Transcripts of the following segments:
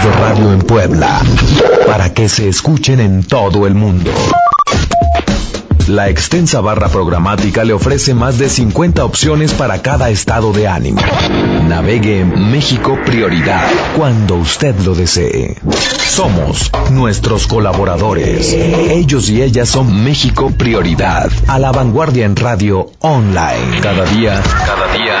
de radio en Puebla para que se escuchen en todo el mundo. La extensa barra programática le ofrece más de 50 opciones para cada estado de ánimo. Navegue en México Prioridad cuando usted lo desee. Somos nuestros colaboradores. Ellos y ellas son México Prioridad. A la vanguardia en radio online. Cada día, cada día.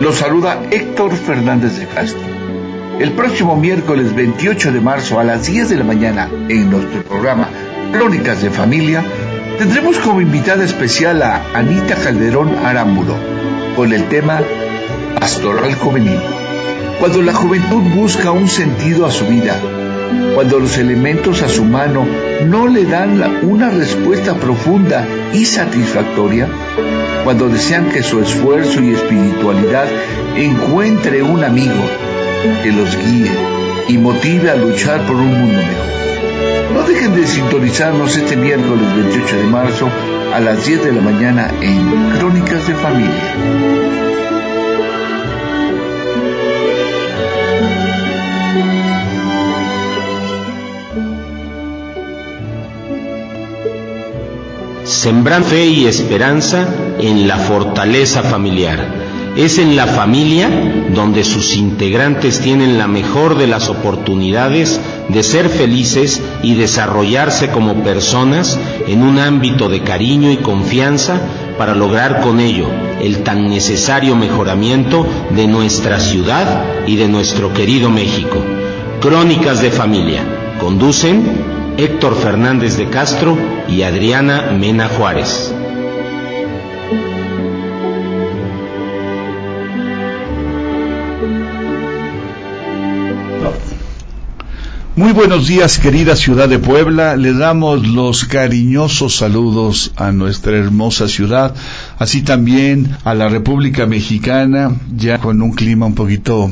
los saluda Héctor Fernández de Castro. El próximo miércoles 28 de marzo a las 10 de la mañana en nuestro programa Crónicas de Familia tendremos como invitada especial a Anita Calderón Arámburo con el tema Pastoral Juvenil. Cuando la juventud busca un sentido a su vida, cuando los elementos a su mano no le dan una respuesta profunda y satisfactoria, cuando desean que su esfuerzo y espiritualidad encuentre un amigo que los guíe y motive a luchar por un mundo mejor. No dejen de sintonizarnos este miércoles 28 de marzo a las 10 de la mañana en Crónicas de Familia. Sembran fe y esperanza en la fortaleza familiar. Es en la familia donde sus integrantes tienen la mejor de las oportunidades de ser felices y desarrollarse como personas en un ámbito de cariño y confianza para lograr con ello el tan necesario mejoramiento de nuestra ciudad y de nuestro querido México. Crónicas de familia. Conducen Héctor Fernández de Castro y Adriana Mena Juárez. Muy buenos días, querida ciudad de Puebla. Le damos los cariñosos saludos a nuestra hermosa ciudad, así también a la República Mexicana, ya con un clima un poquito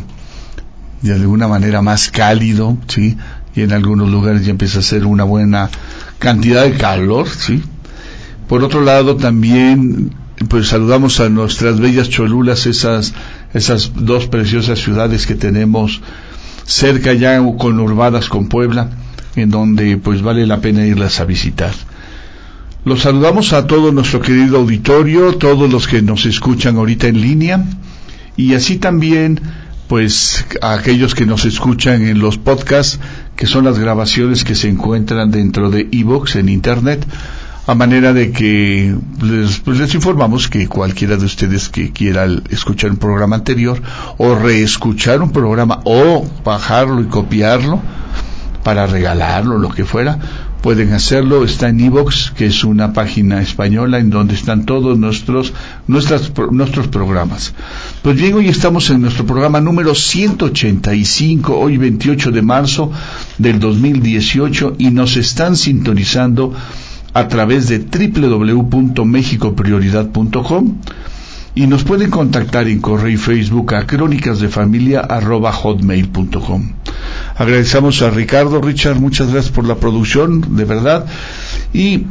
de alguna manera más cálido, ¿sí? Y en algunos lugares ya empieza a ser una buena cantidad de calor, ¿sí? Por otro lado, también pues saludamos a nuestras bellas Cholulas, esas, esas dos preciosas ciudades que tenemos cerca ya conurbadas con Puebla, en donde pues vale la pena irlas a visitar. Los saludamos a todo nuestro querido auditorio, todos los que nos escuchan ahorita en línea, y así también pues a aquellos que nos escuchan en los podcasts, que son las grabaciones que se encuentran dentro de Evox en Internet, a manera de que les, pues les informamos que cualquiera de ustedes que quiera escuchar un programa anterior o reescuchar un programa o bajarlo y copiarlo para regalarlo, lo que fuera, pueden hacerlo. Está en Evox, que es una página española en donde están todos nuestros, nuestras, nuestros programas. Pues bien, hoy estamos en nuestro programa número 185, hoy 28 de marzo del 2018, y nos están sintonizando a través de www.mexicoprioridad.com y nos pueden contactar en correo y Facebook a hotmail.com Agradecemos a Ricardo, Richard, muchas gracias por la producción, de verdad. Y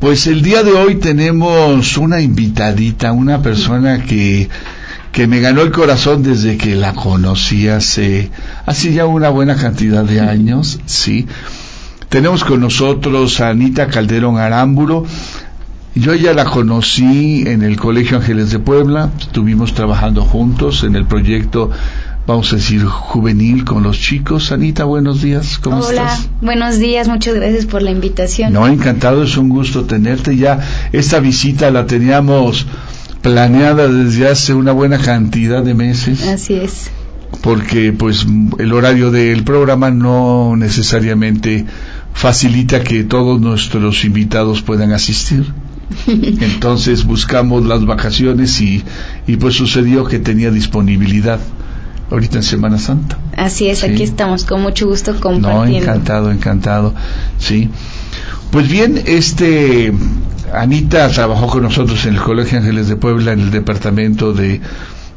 pues el día de hoy tenemos una invitadita, una persona que, que me ganó el corazón desde que la conocí hace, hace ya una buena cantidad de años, sí. Tenemos con nosotros a Anita Calderón Arámburo. Yo ya la conocí en el Colegio Ángeles de Puebla, estuvimos trabajando juntos en el proyecto vamos a decir, juvenil con los chicos. Anita, buenos días, ¿cómo Hola, buenos días, muchas gracias por la invitación. No, encantado, es un gusto tenerte ya. Esta visita la teníamos planeada desde hace una buena cantidad de meses. Así es. Porque pues el horario del programa no necesariamente facilita que todos nuestros invitados puedan asistir. Entonces buscamos las vacaciones y, y pues sucedió que tenía disponibilidad ahorita en Semana Santa. Así es, aquí estamos con mucho gusto compartiendo. No, encantado, encantado, sí. Pues bien, este Anita trabajó con nosotros en el Colegio Ángeles de Puebla en el departamento de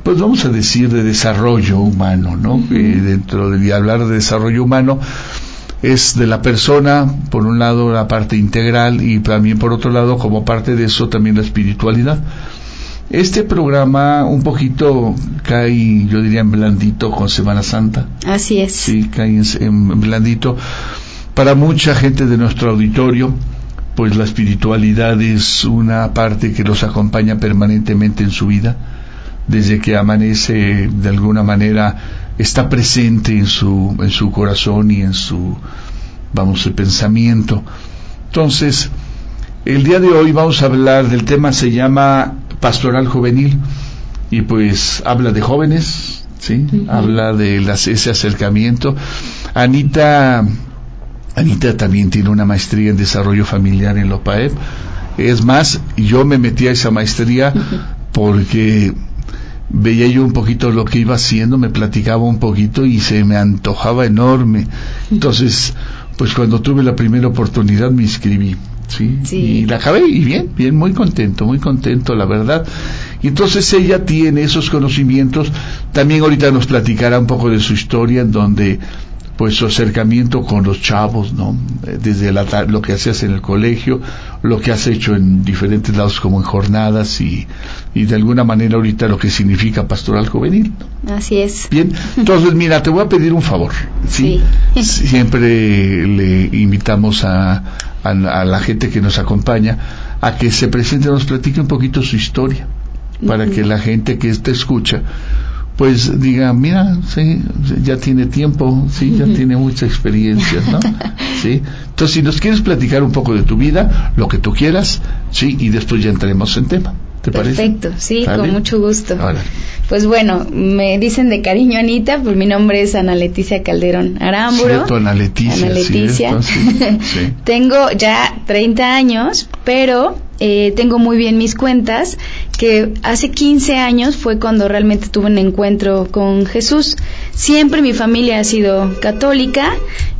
pues vamos a decir de desarrollo humano, ¿no? dentro de hablar de desarrollo humano es de la persona, por un lado la parte integral y también por otro lado como parte de eso también la espiritualidad. Este programa un poquito cae, yo diría, en blandito con Semana Santa. Así es. Sí, cae en blandito. Para mucha gente de nuestro auditorio, pues la espiritualidad es una parte que los acompaña permanentemente en su vida desde que amanece de alguna manera está presente en su en su corazón y en su vamos el pensamiento entonces el día de hoy vamos a hablar del tema se llama pastoral juvenil y pues habla de jóvenes sí habla de las, ese acercamiento. Anita Anita también tiene una maestría en desarrollo familiar en Lopaep. Es más yo me metí a esa maestría porque veía yo un poquito lo que iba haciendo, me platicaba un poquito y se me antojaba enorme. Entonces, pues cuando tuve la primera oportunidad me inscribí. ¿Sí? Y la acabé y bien, bien, muy contento, muy contento, la verdad. Y entonces ella tiene esos conocimientos, también ahorita nos platicará un poco de su historia, en donde pues su acercamiento con los chavos, ¿no? Eh, desde lo que hacías en el colegio, lo que has hecho en diferentes lados como en jornadas y, y de alguna manera ahorita lo que significa pastoral juvenil. Así es. Bien, entonces mira, te voy a pedir un favor, ¿sí? Siempre le invitamos a, a, la gente que nos acompaña a que se presente, nos platique un poquito su historia, para que la gente que te escucha pues diga, mira, sí, ya tiene tiempo, sí, ya tiene mucha experiencia, ¿no? Sí. Entonces, si nos quieres platicar un poco de tu vida, lo que tú quieras, sí, y después ya entremos en tema. ¿Te Perfecto, sí, con mucho gusto. Pues bueno, me dicen de cariño Anita, pues mi nombre es Ana Leticia Calderón Aramburo. Ana Leticia. Ana Leticia. Tengo ya 30 años, pero eh, tengo muy bien mis cuentas, que hace 15 años fue cuando realmente tuve un encuentro con Jesús. Siempre mi familia ha sido católica,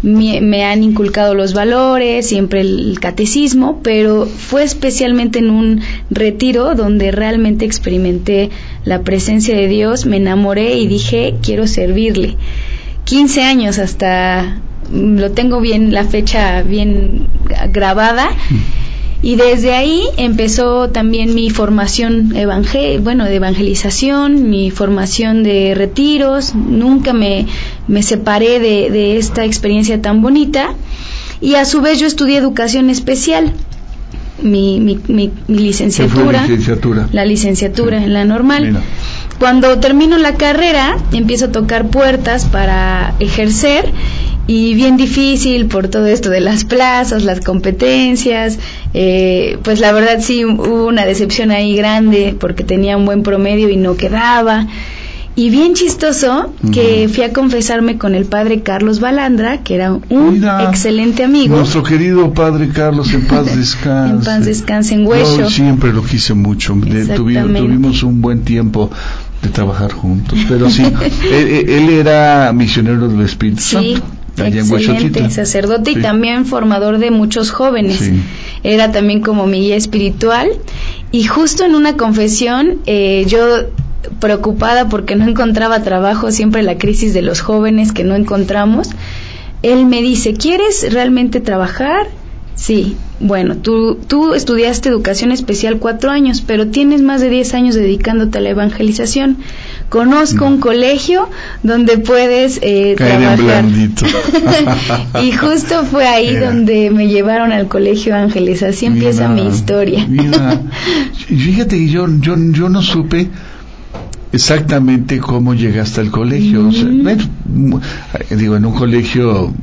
me, han inculcado los valores, siempre el catecismo, pero fue especialmente en un retiro donde realmente experimenté la presencia de Dios, me enamoré y dije, quiero servirle. 15 años hasta, lo tengo bien, la fecha bien grabada. Y desde ahí empezó también mi formación evangel bueno, de evangelización, mi formación de retiros. Nunca me, me separé de, de esta experiencia tan bonita. Y a su vez yo estudié educación especial. Mi, mi, mi, licenciatura, licenciatura, la licenciatura en la normal. Cuando termino la carrera, empiezo a tocar puertas para ejercer y bien difícil por todo esto de las plazas, las competencias, eh, pues la verdad sí hubo una decepción ahí grande porque tenía un buen promedio y no quedaba. Y bien chistoso que fui a confesarme con el padre Carlos Balandra, que era un excelente amigo. Nuestro querido padre Carlos, en paz descanse. en paz descanse en Hueso. Yo siempre lo quise mucho. tuvimos, un buen tiempo de trabajar juntos. Pero sí, él, era misionero del Espíritu sí. Santo. Excelente, sacerdote y también formador de muchos jóvenes. Era también como mi guía espiritual. Y justo en una confesión, eh, yo preocupada porque no encontraba trabajo, siempre la crisis de los jóvenes que no encontramos, él me dice, ¿quieres realmente trabajar? Sí, bueno, tú, tú estudiaste educación especial cuatro años, pero tienes más de diez años dedicándote a la evangelización. Conozco un colegio donde puedes eh, trabajar. y justo fue ahí donde me llevaron al colegio Ángeles. Así empieza mi historia. fíjate que yo, yo, yo no supe exactamente cómo llegaste al colegio. digo, en un colegio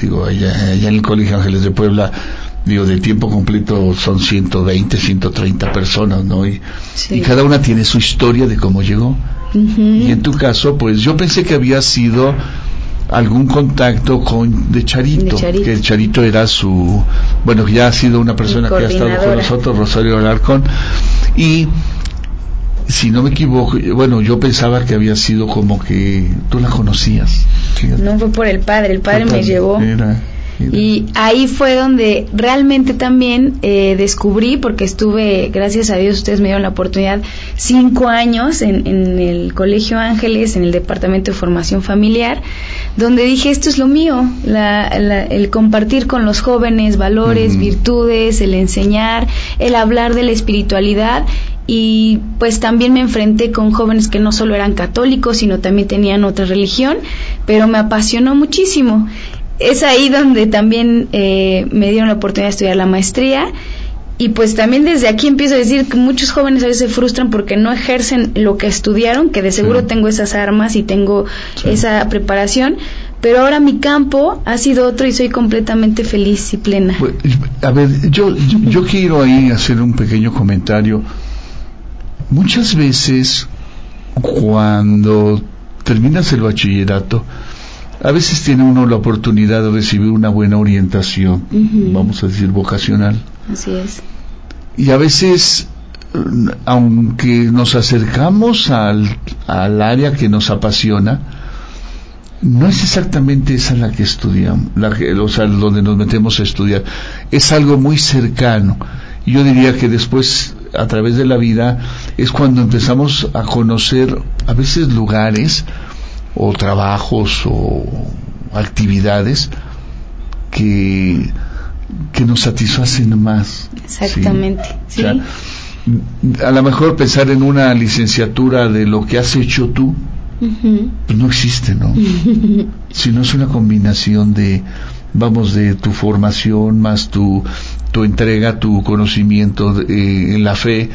digo, allá, en el Colegio Ángeles de Puebla, digo, de tiempo completo son 120, 130 personas, ¿no? Y, cada una tiene su historia de cómo llegó. Y en tu caso, pues yo pensé que había sido algún contacto con de Charito, que el Charito era su, bueno, ya ha sido una persona que ha estado con nosotros, Rosario Alarcón, y si no me equivoco, bueno, yo pensaba que había sido como que tú la conocías. No fue por el padre, el padre, me llevó. Y ahí fue donde realmente también eh, descubrí, porque estuve, gracias a Dios, ustedes me dieron la oportunidad, cinco años en, el Colegio Ángeles, en el Departamento de Formación Familiar, donde dije, esto es lo mío, el compartir con los jóvenes valores, virtudes, el enseñar, el hablar de la espiritualidad y pues también me enfrenté con jóvenes que no solo eran católicos, sino también tenían otra religión, pero me apasionó muchísimo. Es ahí donde también eh, me dieron la oportunidad de estudiar la maestría. Y pues también desde aquí empiezo a decir que muchos jóvenes a veces se frustran porque no ejercen lo que estudiaron, que de seguro tengo esas armas y tengo esa preparación, pero ahora mi campo ha sido otro y soy completamente feliz y plena. Pues, a ver, yo, yo quiero ahí hacer un pequeño comentario. Muchas veces cuando terminas el bachillerato, a veces tiene uno la oportunidad de recibir una buena orientación, vamos a decir vocacional. Así es. Y a veces, aunque nos acercamos al, al área que nos apasiona, no es exactamente esa la que estudiamos, la que, o sea, donde nos metemos a estudiar. Es algo muy cercano. Yo diría que después a través de la vida es cuando empezamos a conocer a veces lugares o trabajos o actividades que, que nos satisfacen más. Exactamente, ¿sí? a lo mejor pensar en una licenciatura de lo que has hecho tú, pues no existe, ¿no? Sino es una combinación de, vamos, de tu formación más tu tu entrega, tu conocimiento eh, en la fe,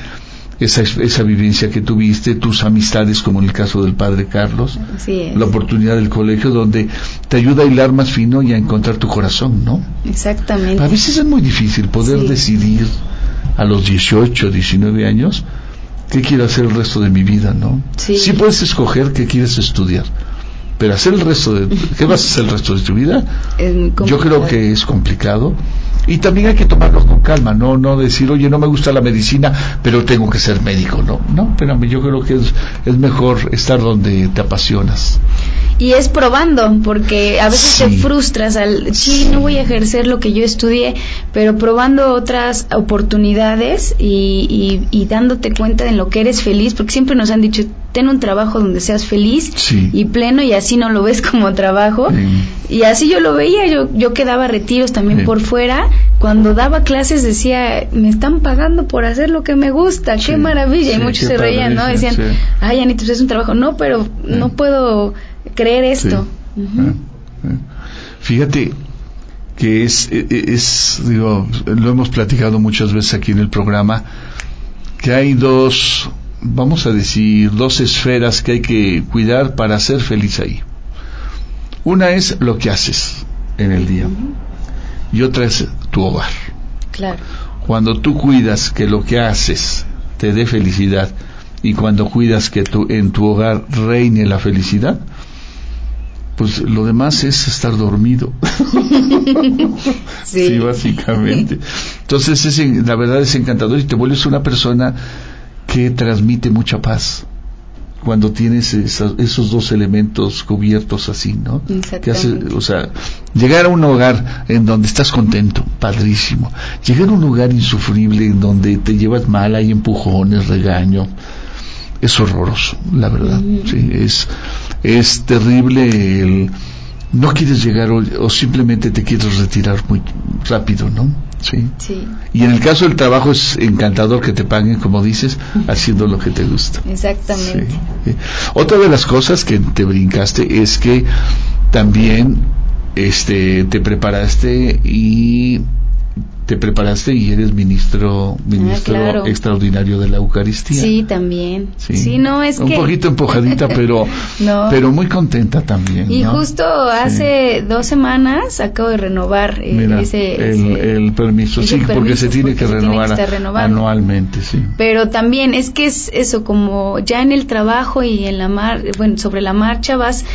esa, esa vivencia que tuviste, tus amistades, como en el caso del padre Carlos, la oportunidad del colegio, donde te ayuda a hilar más fino y a encontrar tu corazón, ¿no? Exactamente. A veces es muy difícil poder decidir a los 18, 19 años qué quiero hacer el resto de mi vida, ¿no? Sí. sí puedes escoger qué quieres estudiar, pero hacer el resto de qué vas a hacer el resto de tu vida yo creo que es complicado y también hay que tomarlo con calma no no decir oye no me gusta la medicina pero tengo que ser médico no no pero yo creo que es, es mejor estar donde te apasionas. Y es probando, porque a veces te frustras al, sí, no voy a ejercer lo que yo estudié, pero probando otras oportunidades y, y, dándote cuenta de lo que eres feliz, porque siempre nos han dicho, ten un trabajo donde seas feliz y pleno y así no lo ves como trabajo. Y así yo lo veía, yo, yo quedaba retiros también por fuera. Cuando daba clases decía, me están pagando por hacer lo que me gusta, qué maravilla. y muchos se reían, ¿no? Decían, ay, Anita, pues es un trabajo. No, pero no puedo creer esto. Fíjate que es, e, e, es, digo, lo hemos platicado muchas veces aquí en el programa, que hay dos, vamos a decir, dos esferas que hay que cuidar para ser feliz ahí. Una es lo que haces en el día y otra es tu hogar. Claro. Cuando tú cuidas que lo que haces te dé felicidad y cuando cuidas que tu, en tu hogar reine la felicidad, pues lo demás es estar dormido. sí. básicamente. Entonces, es, la verdad es encantador y te vuelves una persona que transmite mucha paz cuando tienes esos dos elementos cubiertos así, ¿no? Que hace, o sea, llegar a un hogar en donde estás contento, padrísimo. Llegar a un lugar insufrible en donde te llevas mal, hay empujones, regaño, es horroroso, la verdad. Sí, es es terrible el no quieres llegar o, simplemente te quieres retirar muy rápido, ¿no? Sí. Y en el caso del trabajo es encantador que te paguen, como dices, haciendo lo que te gusta. Exactamente. Otra de las cosas que te brincaste es que también este te preparaste y te preparaste y eres ministro ministro ah, extraordinario de la Eucaristía. Sí, también. Sí, no es un poquito empujadita, pero pero muy contenta también. Y justo hace dos semanas acabo de renovar eh, ese, el, permiso, sí, porque se tiene que renovar anualmente, sí. Pero también es que es eso como ya en el trabajo y en la mar, bueno, sobre la marcha vas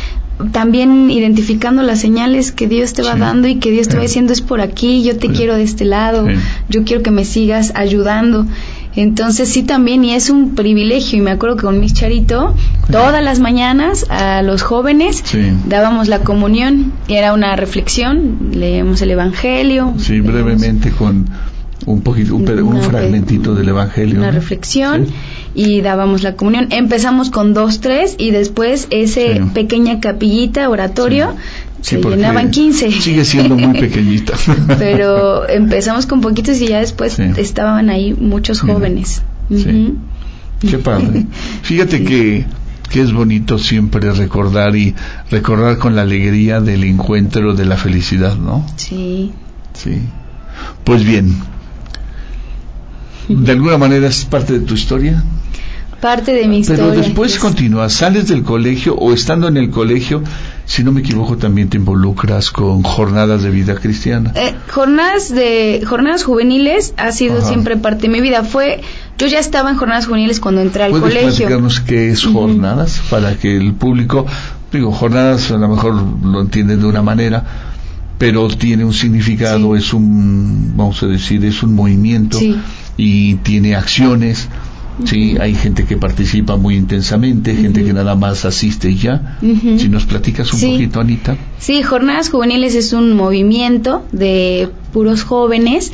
también identificando las señales que Dios te va dando y que Dios te va diciendo es por aquí, yo te quiero de este lado, yo quiero que me sigas ayudando. Entonces sí también, y es un privilegio, y me acuerdo que con mis Charito, todas las mañanas a los jóvenes dábamos la comunión, y era una reflexión, leemos el Evangelio. Sí, brevemente con un poquito, un, fragmentito del Evangelio. Una reflexión y dábamos la comunión. Empezamos con dos, tres y después ese pequeña capillita, oratorio, se llenaban 15. Sigue siendo muy pequeñita. Pero empezamos con poquitos y ya después estaban ahí muchos jóvenes. Qué padre. Fíjate que que es bonito siempre recordar y recordar con la alegría del encuentro de la felicidad, ¿no? Sí. Sí. Pues bien, de alguna manera es parte de tu historia. Parte de mi historia. Pero después continúas, sales del colegio o estando en el colegio, si no me equivoco, también te involucras con jornadas de vida cristiana. Eh, jornadas de jornadas juveniles ha sido siempre parte de mi vida. Fue yo ya estaba en jornadas juveniles cuando entré al ¿Puedes colegio. platicarnos qué es jornadas para que el público, digo, jornadas a lo mejor lo entienden de una manera, pero tiene un significado, es un, vamos a decir, es un movimiento y tiene acciones. Sí, hay gente que participa muy intensamente, gente que nada más asiste y ya. Si nos platicas un poquito, Anita. Sí, Jornadas Juveniles es un movimiento de puros jóvenes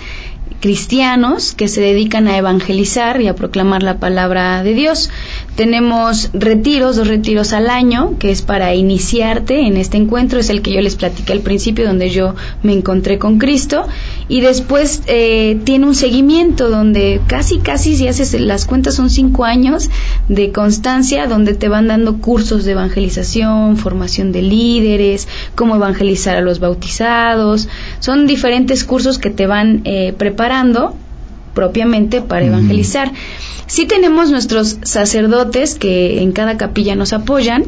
cristianos que se dedican a evangelizar y a proclamar la palabra de Dios. Tenemos retiros, dos retiros al año, que es para iniciarte en este encuentro, es el que yo les platiqué al principio, donde yo me encontré con Cristo, y después eh, tiene un seguimiento donde casi, casi, si haces las cuentas, son cinco años de constancia, donde te van dando cursos de evangelización, formación de líderes, cómo evangelizar a los bautizados, son diferentes cursos que te van eh, preparando propiamente para evangelizar. Sí tenemos nuestros sacerdotes que en cada capilla nos apoyan,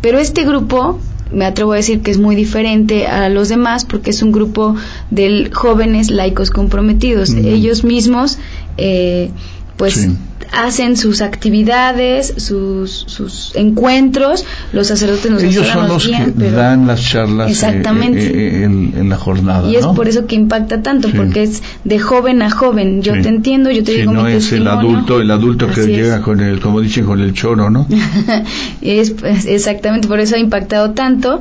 pero este grupo me atrevo a decir que es muy diferente a los demás porque es un grupo de jóvenes laicos comprometidos. Ellos mismos, eh, pues, hacen sus actividades, sus, sus encuentros, los sacerdotes nos Ellos son los que dan las charlas eh, exactamente. Eh, en, la jornada. Y es por eso que impacta tanto, porque es de joven a joven. Yo te entiendo, yo te digo no es el adulto, el adulto que llega con el, como dicen, con el choro, ¿no? es, pues, exactamente, por eso ha impactado tanto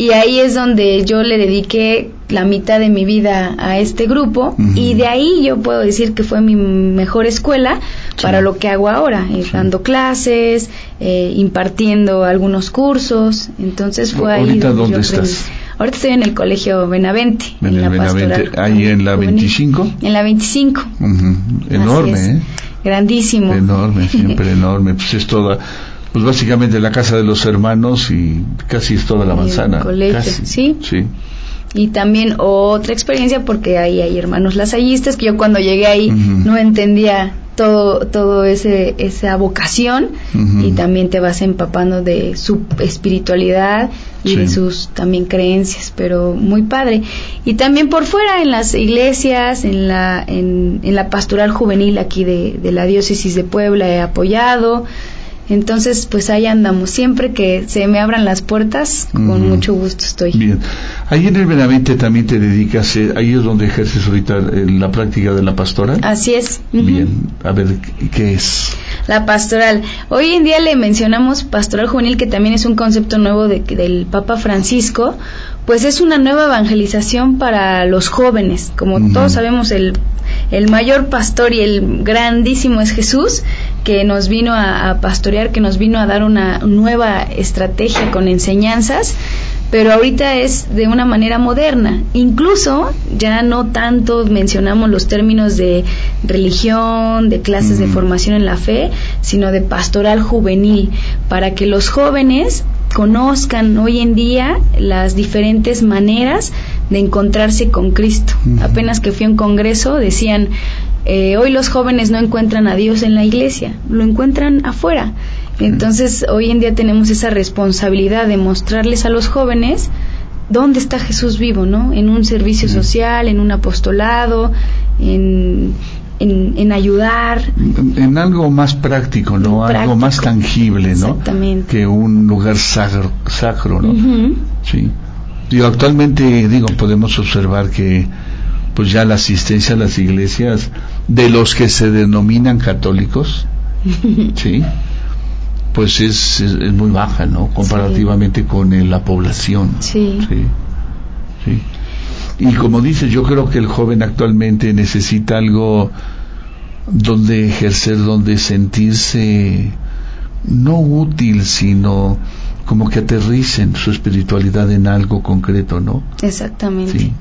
y ahí es donde yo le dediqué la mitad de mi vida a este grupo y de ahí yo puedo decir que fue mi mejor escuela para lo que hago ahora, eh, dando clases, eh, impartiendo algunos cursos, entonces fue ahí. ¿Ahorita dónde estás? Ahorita estoy en el colegio Benavente. En, la Benavente, ahí en la 25. En la 25. Enorme, ¿eh? Grandísimo. Enorme, siempre enorme. Pues es toda pues básicamente la casa de los hermanos y casi es toda la manzana. casi. sí. Sí. Y también otra experiencia porque ahí hay hermanos lasallistas que yo cuando llegué ahí no entendía todo todo ese esa vocación y también te vas empapando de su espiritualidad y de sus también creencias pero muy padre y también por fuera en las iglesias en la en, en la pastoral juvenil aquí de, de la diócesis de Puebla he apoyado entonces, pues ahí andamos. Siempre que se me abran las puertas, con mucho gusto estoy. Bien. Ahí en el Benavente también te dedicas, eh, ahí es donde ejerces ahorita eh, la práctica de la pastoral. Así es. Bien. A ver, ¿qué es? La pastoral. Hoy en día le mencionamos pastoral juvenil, que también es un concepto nuevo de, del Papa Francisco, pues es una nueva evangelización para los jóvenes. Como todos sabemos, el, el mayor pastor y el grandísimo es Jesús, que nos vino a, pastorear, que nos vino a dar una nueva estrategia con enseñanzas, pero ahorita es de una manera moderna. Incluso ya no tanto mencionamos los términos de religión, de clases de formación en la fe, sino de pastoral juvenil, para que los jóvenes conozcan hoy en día las diferentes maneras de encontrarse con Cristo. Apenas que fui a un congreso decían, eh, hoy los jóvenes no encuentran a Dios en la iglesia, lo encuentran afuera. Entonces, hoy en día tenemos esa responsabilidad de mostrarles a los jóvenes dónde está Jesús vivo, ¿no? En un servicio social, en un apostolado, en, en, ayudar. En, algo más práctico, ¿no? Algo más tangible, ¿no? Exactamente. Que un lugar sacro, sacro ¿no? Sí. Y actualmente, digo, podemos observar que pues ya la asistencia a las iglesias de los que se denominan católicos, ¿sí? Pues es, es, muy baja, ¿no? Comparativamente con la población. Sí. sí. Sí. Y como dices, yo creo que el joven actualmente necesita algo donde ejercer, donde sentirse no útil, sino como que aterricen su espiritualidad en algo concreto, ¿no? Exactamente. Sí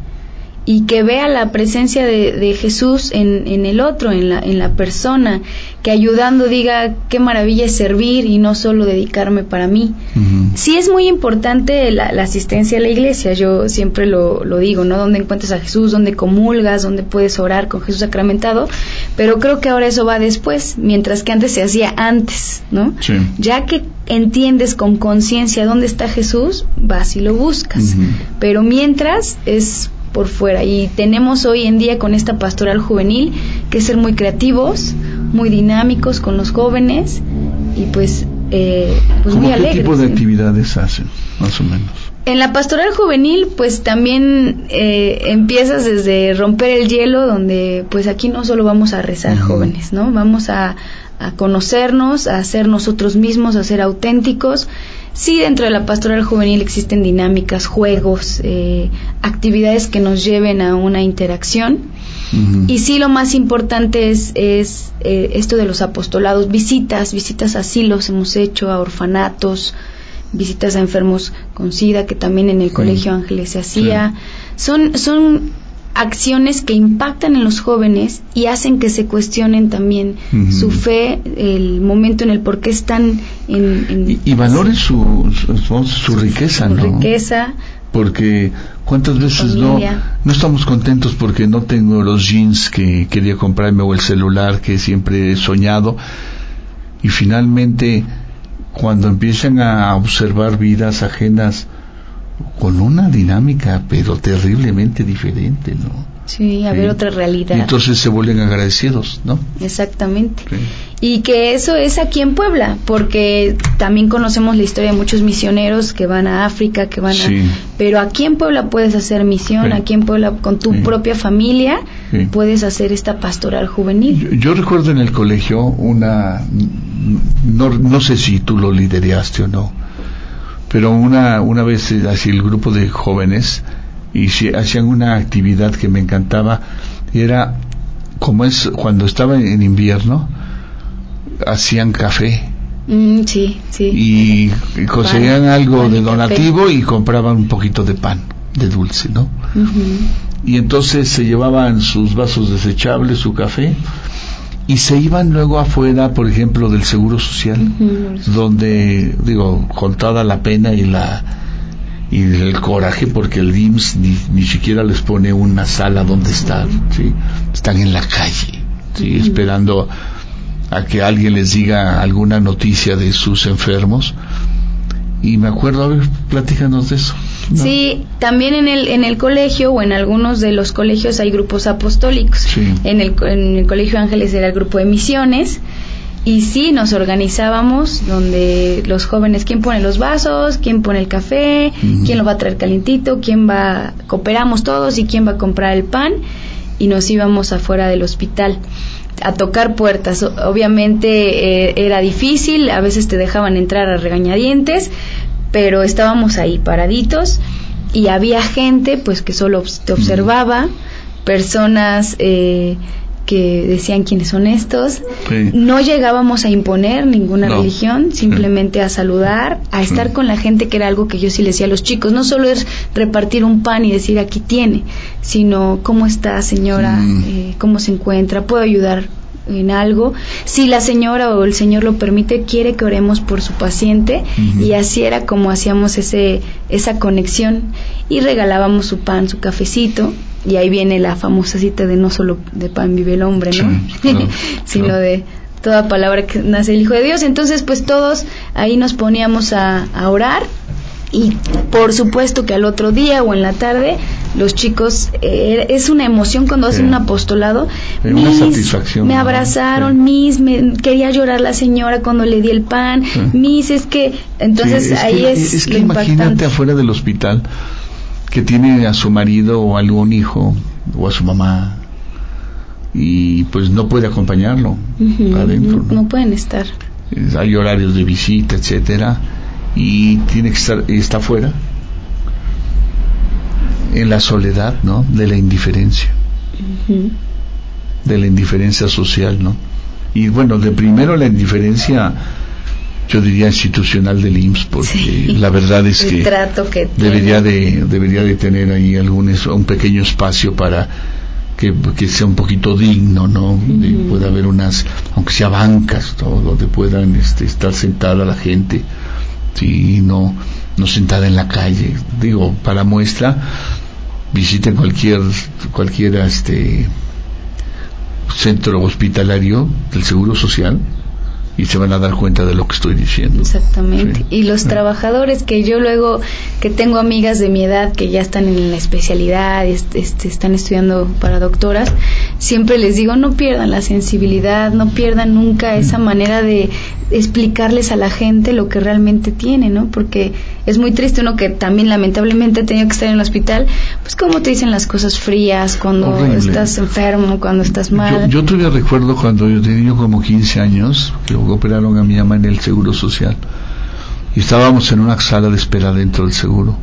y que vea la presencia de, Jesús en, en, el otro, en la, en la persona, que ayudando diga qué maravilla es servir y no solo dedicarme para mí. Sí es muy importante la, asistencia a la iglesia, yo siempre lo, lo, digo, ¿no? Donde encuentras a Jesús, donde comulgas, donde puedes orar con Jesús sacramentado, pero creo que ahora eso va después, mientras que antes se hacía antes, ¿no? Ya que entiendes con conciencia dónde está Jesús, vas y lo buscas. Pero mientras es por fuera. Y tenemos hoy en día con esta pastoral juvenil que ser muy creativos, muy dinámicos con los jóvenes y pues, eh, pues muy alegres. ¿Qué tipo de actividades hacen, más o menos? En la pastoral juvenil, pues también eh, empiezas desde romper el hielo, donde pues aquí no solo vamos a rezar jóvenes, ¿no? Vamos a, a conocernos, a ser nosotros mismos, a ser auténticos Sí, dentro de la pastoral juvenil existen dinámicas, juegos, eh, actividades que nos lleven a una interacción. Y sí, lo más importante es, es eh, esto de los apostolados, visitas, visitas a asilos hemos hecho, a orfanatos, visitas a enfermos con SIDA, que también en el Colegio Ángeles se hacía. Son, son acciones que impactan en los jóvenes y hacen que se cuestionen también su fe, el momento en el por qué están en... y, valoren su, su, riqueza, su riqueza. Porque cuántas veces no, no estamos contentos porque no tengo los jeans que quería comprarme o el celular que siempre he soñado. Y finalmente cuando empiezan a observar vidas ajenas con una dinámica pero terriblemente diferente, ¿no? Sí, a ver otra realidad. Y entonces se vuelven agradecidos, ¿no? Exactamente. Y que eso es aquí en Puebla, porque también conocemos la historia de muchos misioneros que van a África, que van a... Pero aquí en Puebla puedes hacer misión, aquí en Puebla con tu propia familia puedes hacer esta pastoral juvenil. Yo, recuerdo en el colegio una... No, no sé si tú lo lideraste o no pero una, una vez eh, así el grupo de jóvenes y hacían una actividad que me encantaba. Era como es cuando estaba en invierno hacían café. Mm, sí, sí. y, conseguían algo de donativo y compraban un poquito de pan de dulce no y entonces se llevaban sus vasos desechables su café y se iban luego afuera, por ejemplo, del Seguro Social, donde, digo, con toda la pena y la y el coraje porque el IMSS ni, ni siquiera les pone una sala donde estar, ¿sí? están en la calle, ¿sí? esperando a que alguien les diga alguna noticia de sus enfermos. Y me acuerdo, a ver, platícanos de eso. Sí, también en el, en el colegio o en algunos de los colegios hay grupos apostólicos. En, el, en el Colegio Ángeles era el grupo de misiones. Y sí, nos organizábamos donde los jóvenes, quién pone los vasos, quién pone el café, quién lo va a traer calentito, quién va, cooperamos todos y quién va a comprar el pan y nos íbamos afuera del hospital a tocar puertas. Obviamente eh, era difícil, a veces te dejaban entrar a regañadientes, pero estábamos ahí paraditos y había gente pues que solo te observaba, personas eh, que decían quiénes son estos. No llegábamos a imponer ninguna religión, simplemente a saludar, a estar con la gente, que era algo que yo sí le decía a los chicos. No solo es repartir un pan y decir aquí tiene, sino cómo está señora, eh, cómo se encuentra, puedo ayudar en algo. Si la señora o el señor lo permite, quiere que oremos por su paciente y así era como hacíamos ese, esa conexión y regalábamos su pan, su cafecito y ahí viene la famosa cita de no solo de pan vive el hombre, ¿no? sino de toda palabra que nace el Hijo de Dios. Entonces, pues todos ahí nos poníamos a, a orar y por supuesto que al otro día o en la tarde los chicos eh, es una emoción cuando hacen un apostolado. Una satisfacción me abrazaron mis me, quería llorar la señora cuando le di el pan. Mis es que entonces ahí es es que imagínate afuera del hospital que tiene a su marido o algún hijo o a su mamá y pues no puede acompañarlo adentro. No, pueden estar. Hay horarios de visita, etcétera, y tiene que estar, está fuera en la soledad, ¿no? De la indiferencia, de la indiferencia social, ¿no? Y bueno, de primero la indiferencia yo diría institucional del IMSS porque la verdad es que, debería de debería de tener ahí algún un pequeño espacio para que, sea un poquito digno, ¿no? pueda haber unas, aunque sea bancas, todo, donde puedan este, estar sentada la gente, sí, no, no sentada en la calle. Digo, para muestra, visiten cualquier, cualquier este, centro hospitalario del Seguro Social y se van a dar cuenta de lo que estoy diciendo. Exactamente. Y los trabajadores que yo luego, que tengo amigas de mi edad que ya están en la especialidad, este, están estudiando para doctoras, siempre les digo, no pierdan la sensibilidad, no pierdan nunca esa manera de explicarles a la gente lo que realmente tiene, ¿no? Porque es muy triste uno que también lamentablemente ha tenido que estar en el hospital, pues como te dicen las cosas frías cuando estás enfermo, cuando estás mal. Yo, todavía recuerdo cuando yo tenía como 15 años, que operaron a mi mamá en el Seguro Social, y estábamos en una sala de espera dentro del seguro.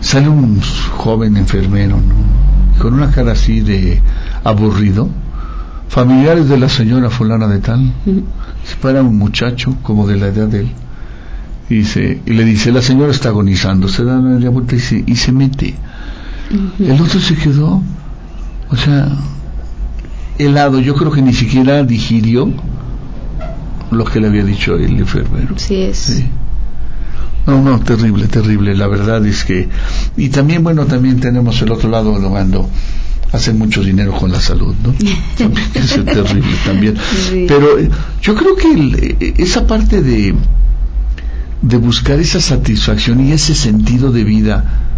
Sale un joven enfermero, ¿no? con una cara así de aburrido, familiares de la señora fulana de tal, se para un muchacho como de la edad de él. Y, dice, y le dice, la señora está agonizando, se da la vuelta y se, y se mete. El otro se quedó, o sea, helado, yo creo que ni siquiera digirió lo que le había dicho el enfermero. Sí es. No, no, terrible, terrible. La verdad es que... Y también, bueno, también tenemos el otro lado cuando hacen mucho dinero con la salud, ¿no? es terrible también. Pero eh, yo creo que eh, esa parte de de buscar esa satisfacción y ese sentido de vida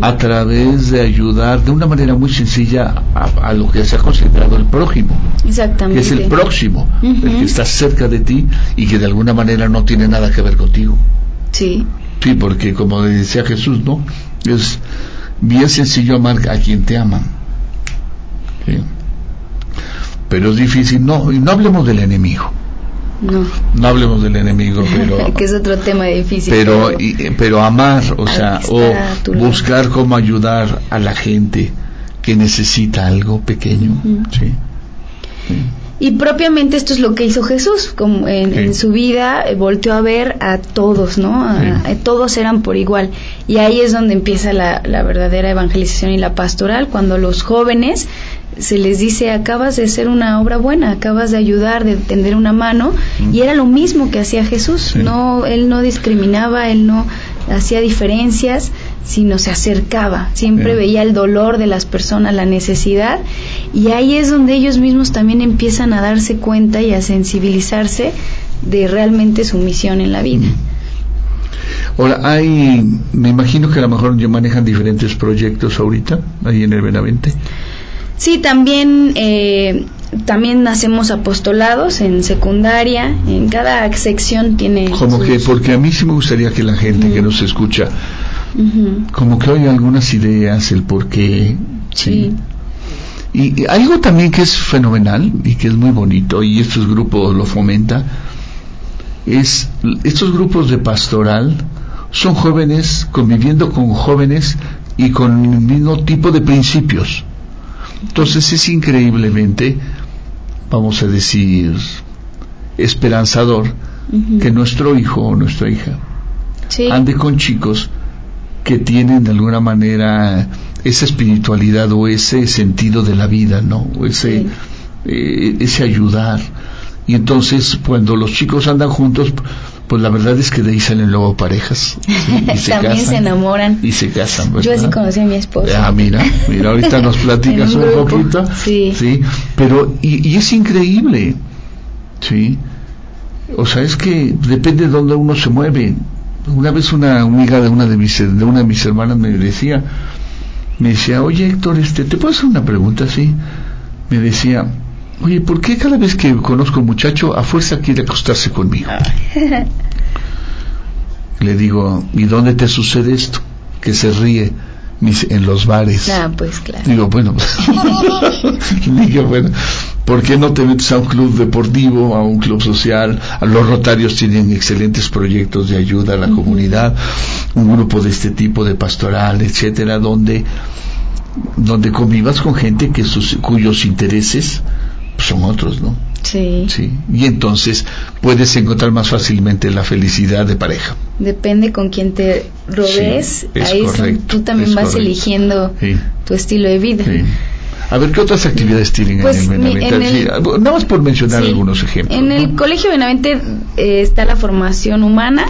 a través de ayudar de una manera muy sencilla a, lo que se ha considerado el prójimo. Exactamente. Que es el próximo, el que está cerca de ti y que de alguna manera no tiene nada que ver contigo. Sí. Sí, porque como decía Jesús, ¿no? Es bien sencillo amar a quien te ama. Pero es difícil, no, y no hablemos del enemigo no. No hablemos del enemigo, pero... que es otro tema difícil. Pero, pero, amar, o sea, o buscar cómo ayudar a la gente que necesita algo pequeño. ¿sí? Y propiamente esto es lo que hizo Jesús, como en, su vida eh, volteó a ver a todos, ¿no? todos eran por igual. Y ahí es donde empieza la, la, verdadera evangelización y la pastoral, cuando los jóvenes se les dice, acabas de hacer una obra buena, acabas de ayudar, de tender una mano, y era lo mismo que hacía Jesús, no, él no discriminaba, él no hacía diferencias, sino se acercaba, siempre veía el dolor de las personas, la necesidad, y ahí es donde ellos mismos también empiezan a darse cuenta y a sensibilizarse de realmente su misión en la vida. Ahora, hay, me imagino que a lo mejor ya manejan diferentes proyectos ahorita, ahí en el Benavente. Sí, también, eh, también hacemos apostolados en secundaria, en cada sección tiene... Como que, porque a mí sí me gustaría que la gente que nos escucha, como que oiga algunas ideas, el por qué. Sí. Y, algo también que es fenomenal y que es muy bonito, y estos grupos lo fomentan, es estos grupos de pastoral son jóvenes conviviendo con jóvenes y con el mismo tipo de principios. Entonces es increíblemente, vamos a decir, esperanzador que nuestro hijo o nuestra hija ande con chicos que tienen de alguna manera esa espiritualidad o ese sentido de la vida, ¿no? O ese, eh, ese ayudar. Y entonces cuando los chicos andan juntos, pues la verdad es que de ahí salen luego parejas. Y se También se enamoran. Y se casan. Yo así conocí a mi esposa. Ah, mira, mira, ahorita nos platicas un, poquito. Sí. sí. Pero, y, y, es increíble. Sí. O sea, es que depende de dónde uno se mueve. Una vez una amiga de una de mis, de una de mis hermanas me decía, me decía, oye Héctor, este, ¿te puedo hacer una pregunta así? Me decía, oye, ¿por qué cada vez que conozco a un muchacho a fuerza quiere acostarse conmigo? Le digo, ¿y dónde te sucede esto? Que se ríe. en los bares. Ah, pues claro. Digo, bueno, digo, bueno, ¿por qué no te metes a un club deportivo, a un club social? Los Rotarios tienen excelentes proyectos de ayuda a la comunidad, un grupo de este tipo de pastoral, etcétera, donde donde convivas con gente que sus, cuyos intereses son otros, ¿no? Sí. Sí. Y entonces puedes encontrar más fácilmente la felicidad de pareja. Depende con quién te rodees. Ahí tú también vas eligiendo tu estilo de vida. A ver, ¿qué otras actividades tienen en pues, el Benavente? nada más por mencionar algunos ejemplos. En el Colegio Benavente eh, está la formación humana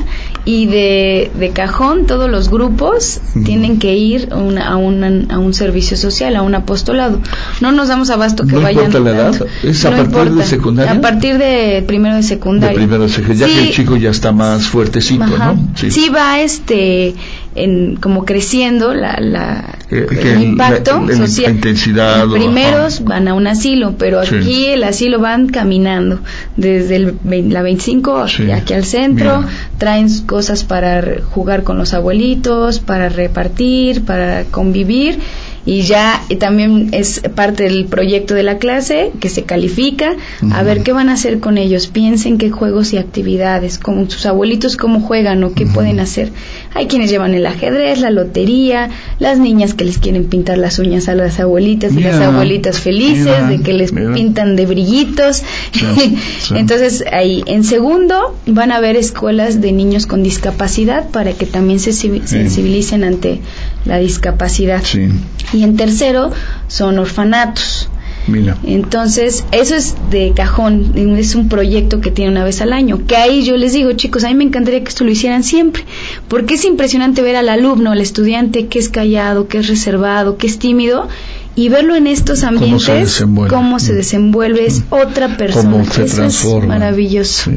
y de, de cajón todos los grupos tienen que ir a, a, un servicio social, a un apostolado. No nos damos abasto que no vayan. Importa la edad, es a partir de secundaria. A partir de primero de secundaria. De primero de secundaria, ya que el chico ya está más fuertecito, ¿no? Sí. va este en como creciendo la, la eh, el, impacto social. La intensidad. Los primeros van a un asilo, pero aquí el asilo van caminando desde el, la 25 aquí al centro, traen cosas para jugar con los abuelitos, para repartir, para convivir y ya también es parte del proyecto de la clase que se califica a ver qué van a hacer con ellos. Piensen qué juegos y actividades con sus abuelitos cómo juegan o qué pueden hacer. Hay quienes llevan el ajedrez la lotería las niñas que les quieren pintar las uñas a las abuelitas y las abuelitas felices de que les pintan de brillitos. Entonces ahí en segundo van a haber escuelas de niños con discapacidad para que también se sensibilicen ante la discapacidad y en tercero son orfanatos. Entonces, eso es de cajón, es un proyecto que tiene una vez al año, que ahí yo les digo, chicos, a mí me encantaría que esto lo hicieran siempre, porque es impresionante ver al alumno, al estudiante que es callado, que es reservado, que es tímido, y verlo en estos ambientes, cómo se desenvuelve, es otra persona. eso es maravilloso.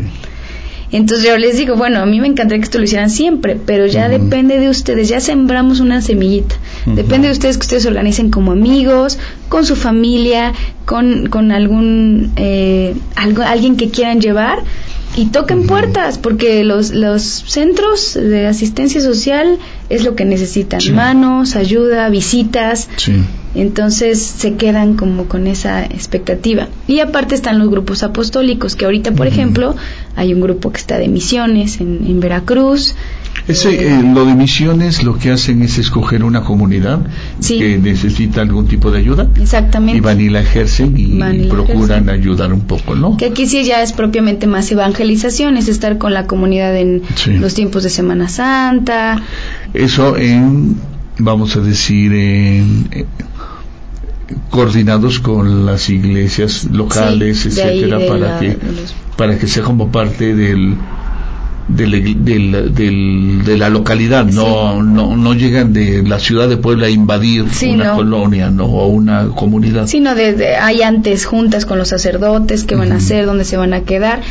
Entonces yo les digo, bueno, a mí me encantaría que esto lo hicieran siempre, pero ya depende de ustedes, ya sembramos una semillita. Depende de ustedes que ustedes se organicen como amigos, con su familia, con, con algún, eh, algo, alguien que quieran llevar y toquen puertas, porque los, los centros de asistencia social es lo que necesitan, manos, ayuda, visitas. Entonces se quedan como con esa expectativa. Y aparte están los grupos apostólicos, que ahorita, por ejemplo, hay un grupo que está de misiones en, Veracruz. Ese, eh, lo de misiones lo que hacen es escoger una comunidad que necesita algún tipo de ayuda. Exactamente. Y van y la ejercen y, procuran ayudar un poco, ¿no? Que aquí sí ya es propiamente más evangelización, es estar con la comunidad en los tiempos de Semana Santa. Eso en, vamos a decir, en, coordinados con las iglesias locales, etcétera, para que para que sea como parte del de la localidad, no, no, no llegan de la ciudad de Puebla a invadir una colonia ¿no? o una comunidad. Sino de, hay antes juntas con los sacerdotes, qué van a hacer, dónde se van a quedar.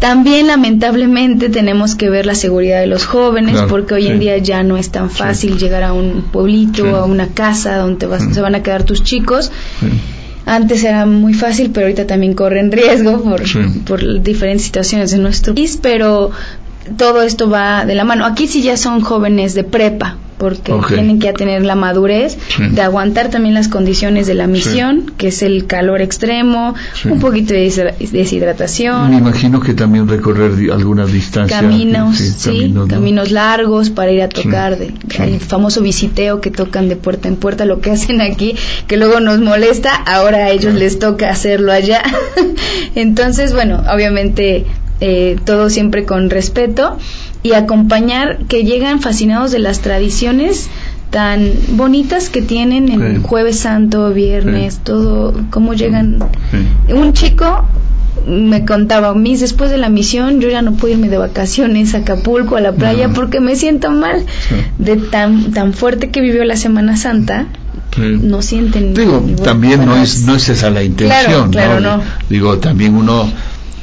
También lamentablemente tenemos que ver la seguridad de los jóvenes porque hoy en día ya no es tan fácil llegar a un pueblito, a una casa donde se van a quedar tus chicos. Antes era muy fácil, pero ahorita también corren riesgo por, por diferentes situaciones de nuestro país, pero todo esto va de la mano. Aquí sí ya son jóvenes de prepa, porque tienen que tener la madurez de aguantar también las condiciones de la misión, que es el calor extremo, un poquito de deshidratación. Me imagino que también recorrer algunas distancias. Caminos, sí, caminos, largos para ir a tocar, de, el famoso visiteo que tocan de puerta en puerta, lo que hacen aquí, que luego nos molesta, ahora a ellos les toca hacerlo allá. Entonces, bueno, obviamente eh, todo siempre con respeto y acompañar que llegan fascinados de las tradiciones tan bonitas que tienen en jueves santo, viernes, todo, cómo llegan. Un chico me contaba, mis después de la misión yo ya no puedo irme de vacaciones a Acapulco, a la playa, porque me siento mal. De tan, tan fuerte que vivió la Semana Santa, no sienten. Digo, también no es, no es esa la intención, claro, ¿no? Digo, también uno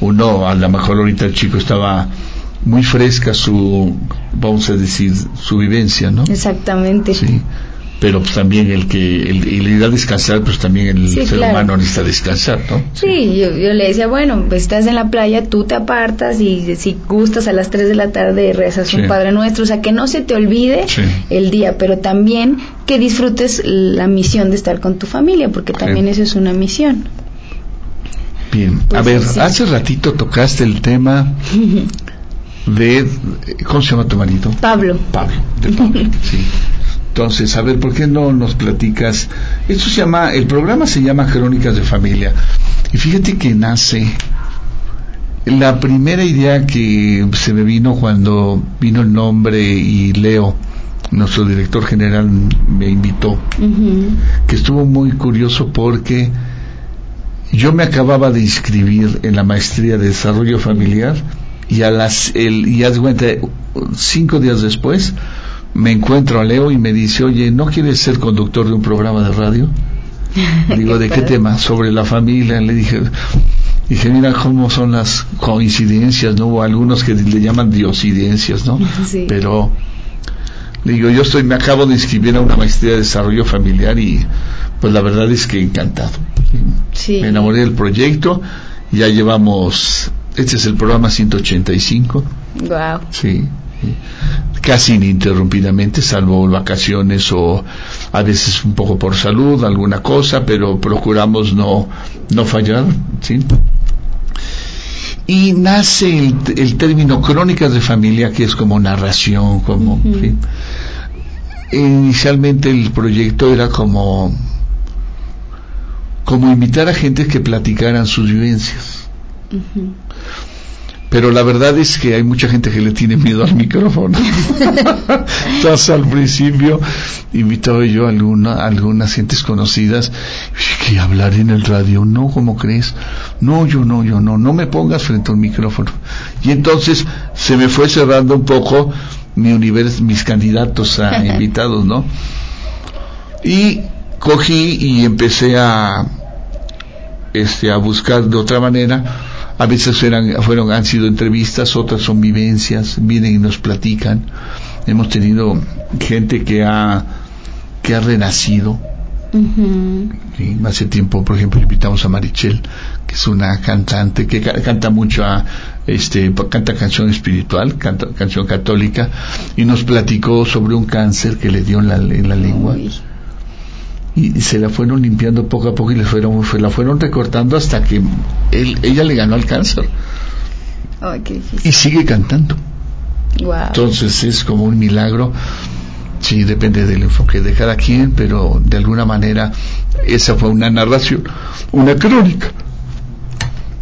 uno, a lo mejor ahorita el chico estaba muy fresca su, vamos a decir, su vivencia, ¿no? Exactamente. Sí. pero pues también el que el, el ir a descansar, pues también el ser humano necesita descansar, ¿no? Sí, Yo, yo, le decía, bueno, pues estás en la playa, tú te apartas y si gustas a las 3 de la tarde rezas un Padre Nuestro, o sea, que no se te olvide el día, pero también que disfrutes la misión de estar con tu familia, porque también eso es una misión. Bien, a pues ver, hace ratito tocaste el tema de, ¿cómo se llama tu marido? Pablo. Pablo, de Pablo, sí. Entonces, a ver, ¿por qué no nos platicas? Esto se llama, el programa se llama Crónicas de Familia. Y fíjate que nace, la primera idea que se me vino cuando vino el nombre y Leo, nuestro director general, me invitó, que estuvo muy curioso porque yo me acababa de inscribir en la maestría de desarrollo familiar y a las, el, y haz cuenta, cinco días después, me encuentro a Leo y me dice, oye, ¿no quieres ser conductor de un programa de radio? Digo, ¿de qué tema? Sobre la familia. Le dije, dije, mira cómo son las coincidencias, ¿no? O algunos que le llaman diosidencias, ¿no? Pero, digo, yo estoy, me acabo de inscribir a una maestría de desarrollo familiar y, pues la verdad es que encantado. Me enamoré del proyecto, ya llevamos, este es el programa 185. Wow. Sí casi ininterrumpidamente, salvo vacaciones o a veces un poco por salud, alguna cosa, pero procuramos no, no fallar, ¿sí? Y nace el, término crónicas de familia, que es como narración, como, Inicialmente el proyecto era como, como invitar a gente que platicaran sus vivencias pero la verdad es que hay mucha gente que le tiene miedo al micrófono. Entonces al principio invitaba yo a alguna, algunas gentes conocidas que hablar en el radio, no, ¿cómo crees? No, yo no, yo no, no me pongas frente a un micrófono. Y entonces se me fue cerrando un poco mi universo, mis candidatos a invitados, ¿no? Y cogí y empecé a, este, a buscar de otra manera a veces eran, fueron, han sido entrevistas, otras son vivencias, vienen y nos platican. Hemos tenido gente que ha, que ha renacido. Hace tiempo, por ejemplo, invitamos a Marichel, que es una cantante que canta mucho a, este, canta canción espiritual, canta canción católica, y nos platicó sobre un cáncer que le dio en la, en la lengua y, se la fueron limpiando poco a poco y le fueron, la fueron recortando hasta que ella le ganó al cáncer. y sigue cantando. Entonces es como un milagro. Sí, depende del enfoque de cada quien, pero de alguna manera esa fue una narración, una crónica.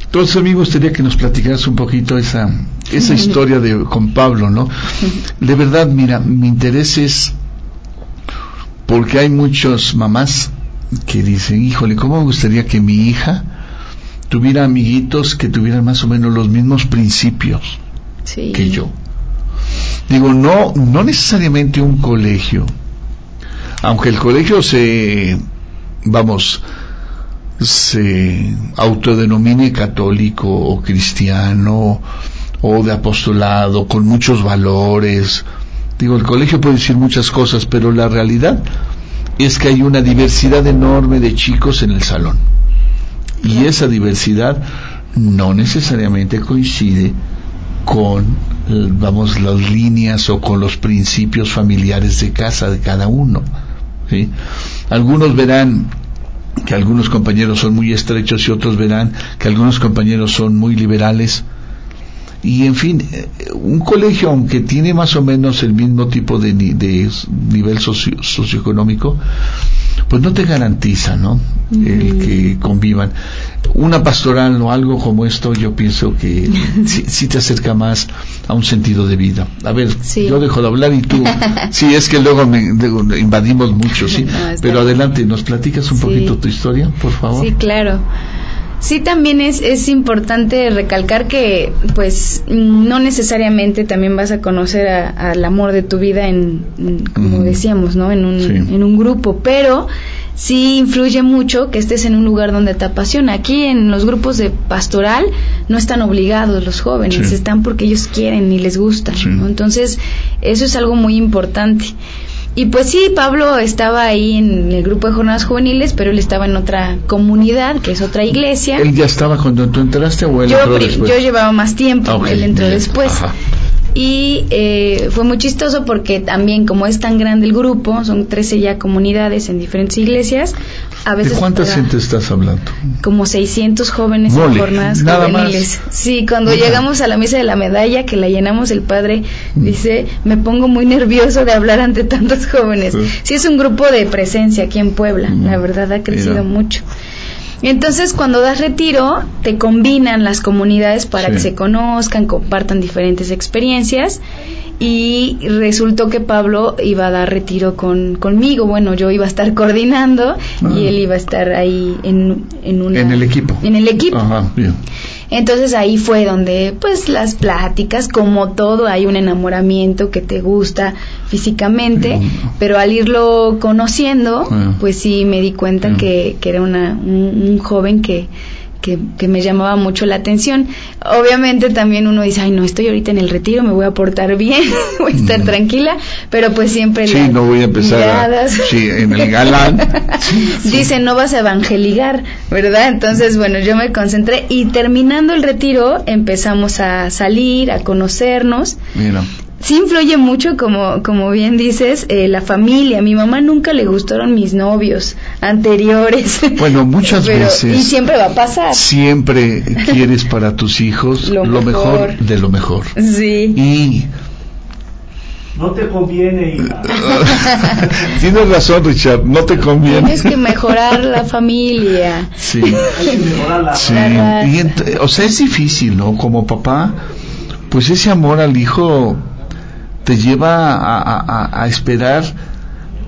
Entonces, amigos, gustaría que nos platicaras un poquito esa, esa historia de con Pablo, ¿no? De verdad, mira, mi interés es porque hay muchos mamás que dicen, híjole, ¿cómo me gustaría que mi hija tuviera amiguitos que tuvieran más o menos los mismos principios que yo? Digo, no, no necesariamente un colegio, aunque el colegio se, vamos, se autodenomine católico o cristiano o de apostolado con muchos valores. Digo, el colegio puede decir muchas cosas, pero la realidad es que hay una diversidad enorme de chicos en el salón. Y esa diversidad no necesariamente coincide con, vamos, las líneas o con los principios familiares de casa de cada uno. Algunos verán que algunos compañeros son muy estrechos y otros verán que algunos compañeros son muy liberales y en fin, eh, un colegio, aunque tiene más o menos el mismo tipo de, de nivel socioeconómico, pues no te garantiza, ¿no? El que convivan. Una pastoral o algo como esto, yo pienso que sí, te acerca más a un sentido de vida. A ver, yo dejo de hablar y tú, sí, es que luego me, invadimos mucho, sí. Pero adelante, ¿nos platicas un poquito tu historia, por favor? Sí, claro. Sí, también es, es importante recalcar que, pues, no necesariamente también vas a conocer al amor de tu vida en, como decíamos, ¿no? En un, en un grupo, pero sí influye mucho que estés en un lugar donde te apasiona. Aquí en los grupos de pastoral no están obligados los jóvenes, están porque ellos quieren y les gusta. Entonces, eso es algo muy importante. Y pues sí, Pablo estaba ahí en el grupo de jornadas juveniles, pero él estaba en otra comunidad, que es otra iglesia. ¿Él ya estaba cuando tú entraste o él yo, entró después? Yo llevaba más tiempo, Ah, ok, él entró bien. después. Ajá. Y eh, fue muy chistoso porque también como es tan grande el grupo, son 13 ya comunidades en diferentes iglesias, a ¿De veces cuánta para gente estás hablando? como 600 jóvenes Mole, en jornadas nada juveniles. más. Sí, cuando Ajá. llegamos a la mesa de la medalla que la llenamos el padre dice, "Me pongo muy nervioso de hablar ante tantos jóvenes." Sí. Sí es un grupo de presencia aquí en Puebla, Mm. la verdad ha crecido Mira. mucho. Entonces, cuando das retiro, te combinan las comunidades para Sí. que se conozcan, compartan diferentes experiencias. Y resultó que Pablo iba a dar retiro con, conmigo. Bueno, yo iba a estar coordinando Ah. y él iba a estar ahí en, en, una- En el equipo. En el equipo. Ajá, bien. Entonces ahí fue donde, pues, las pláticas, como todo, hay un enamoramiento que te gusta físicamente, Mm. pero al irlo conociendo, Ah. pues sí me di cuenta Mm. que, que era una, un, un joven que, que, que me llamaba mucho la atención. Obviamente también uno dice, ay, no, estoy ahorita en el retiro, me voy a portar bien, voy a estar Mm. tranquila, pero pues siempre Sí, no voy a empezar a... Sí, en el galán. Dicen, no vas a evangeligar, ¿verdad? Entonces, bueno, yo me concentré y terminando el retiro empezamos a salir, a conocernos. Mira. Sí influye mucho, como, como bien dices, eh, la familia. A mi mamá nunca le gustaron mis novios anteriores. Bueno, muchas Pero- veces... Y siempre va a pasar. Siempre quieres para tus hijos Lo lo, mejor. mejor. de lo mejor. Sí. Y No te conviene ir a... tienes razón, Richard, no te conviene. Tienes que mejorar la familia. Sí. Hay que mejorar la... Sí, y o sea, es difícil, ¿no? Como papá, pues ese amor al hijo te lleva a, a- a- a esperar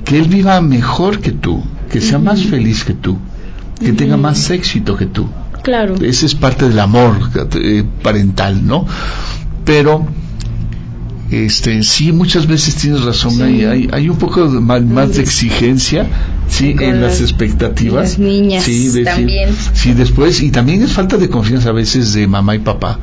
que él viva mejor que tú, que sea más feliz que tú, que tenga más éxito que tú. Claro. Ese es parte del amor eh, parental, ¿no? Pero, este, sí, muchas veces tienes razón, Sí. hay, hay, hay un poco de más, más de exigencia, sí, Con en las, expectativas. las niñas sí, también. Sí, después, y también es falta de confianza a veces de mamá y papá.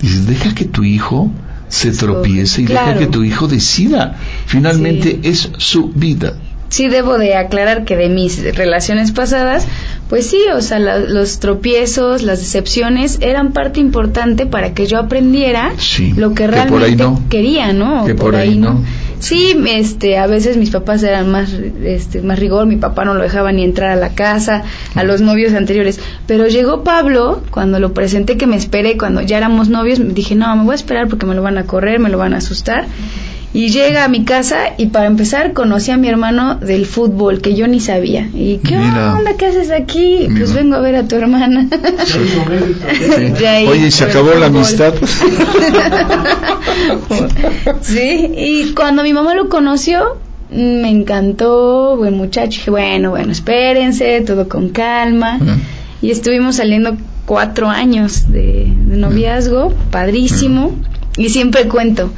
Dices, deja que tu hijo se tropiece y deja que tu hijo decida. Finalmente Sí. es su vida. sí debo de aclarar que de mis relaciones pasadas, pues sí, o sea, la- los tropiezos, las decepciones eran parte importante para que yo aprendiera Sí, lo que que por ahí realmente no. quería, ¿no? Que por ahí no. Sí, este, a veces mis papás eran más, este, más rigor, mi papá no lo dejaba ni entrar a la casa, a los novios anteriores, pero llegó Pablo, cuando lo presenté que me esperé, cuando ya éramos novios, dije, no, me voy a esperar porque me lo van a correr, me lo van a asustar. Y llega a mi casa y para empezar conocí a mi hermano del fútbol que yo ni sabía. ¿Y qué Mira. onda? ¿Qué haces aquí? Pues vengo a ver a tu hermana. Sí. Ahí, Oye, ¿y se acabó la amistad? sí, y cuando mi mamá lo conoció, me encantó, buen muchacho. Dije, bueno, bueno, espérense, todo con calma. Mm. Y estuvimos saliendo cuatro años de, de noviazgo, padrísimo. Y siempre cuento.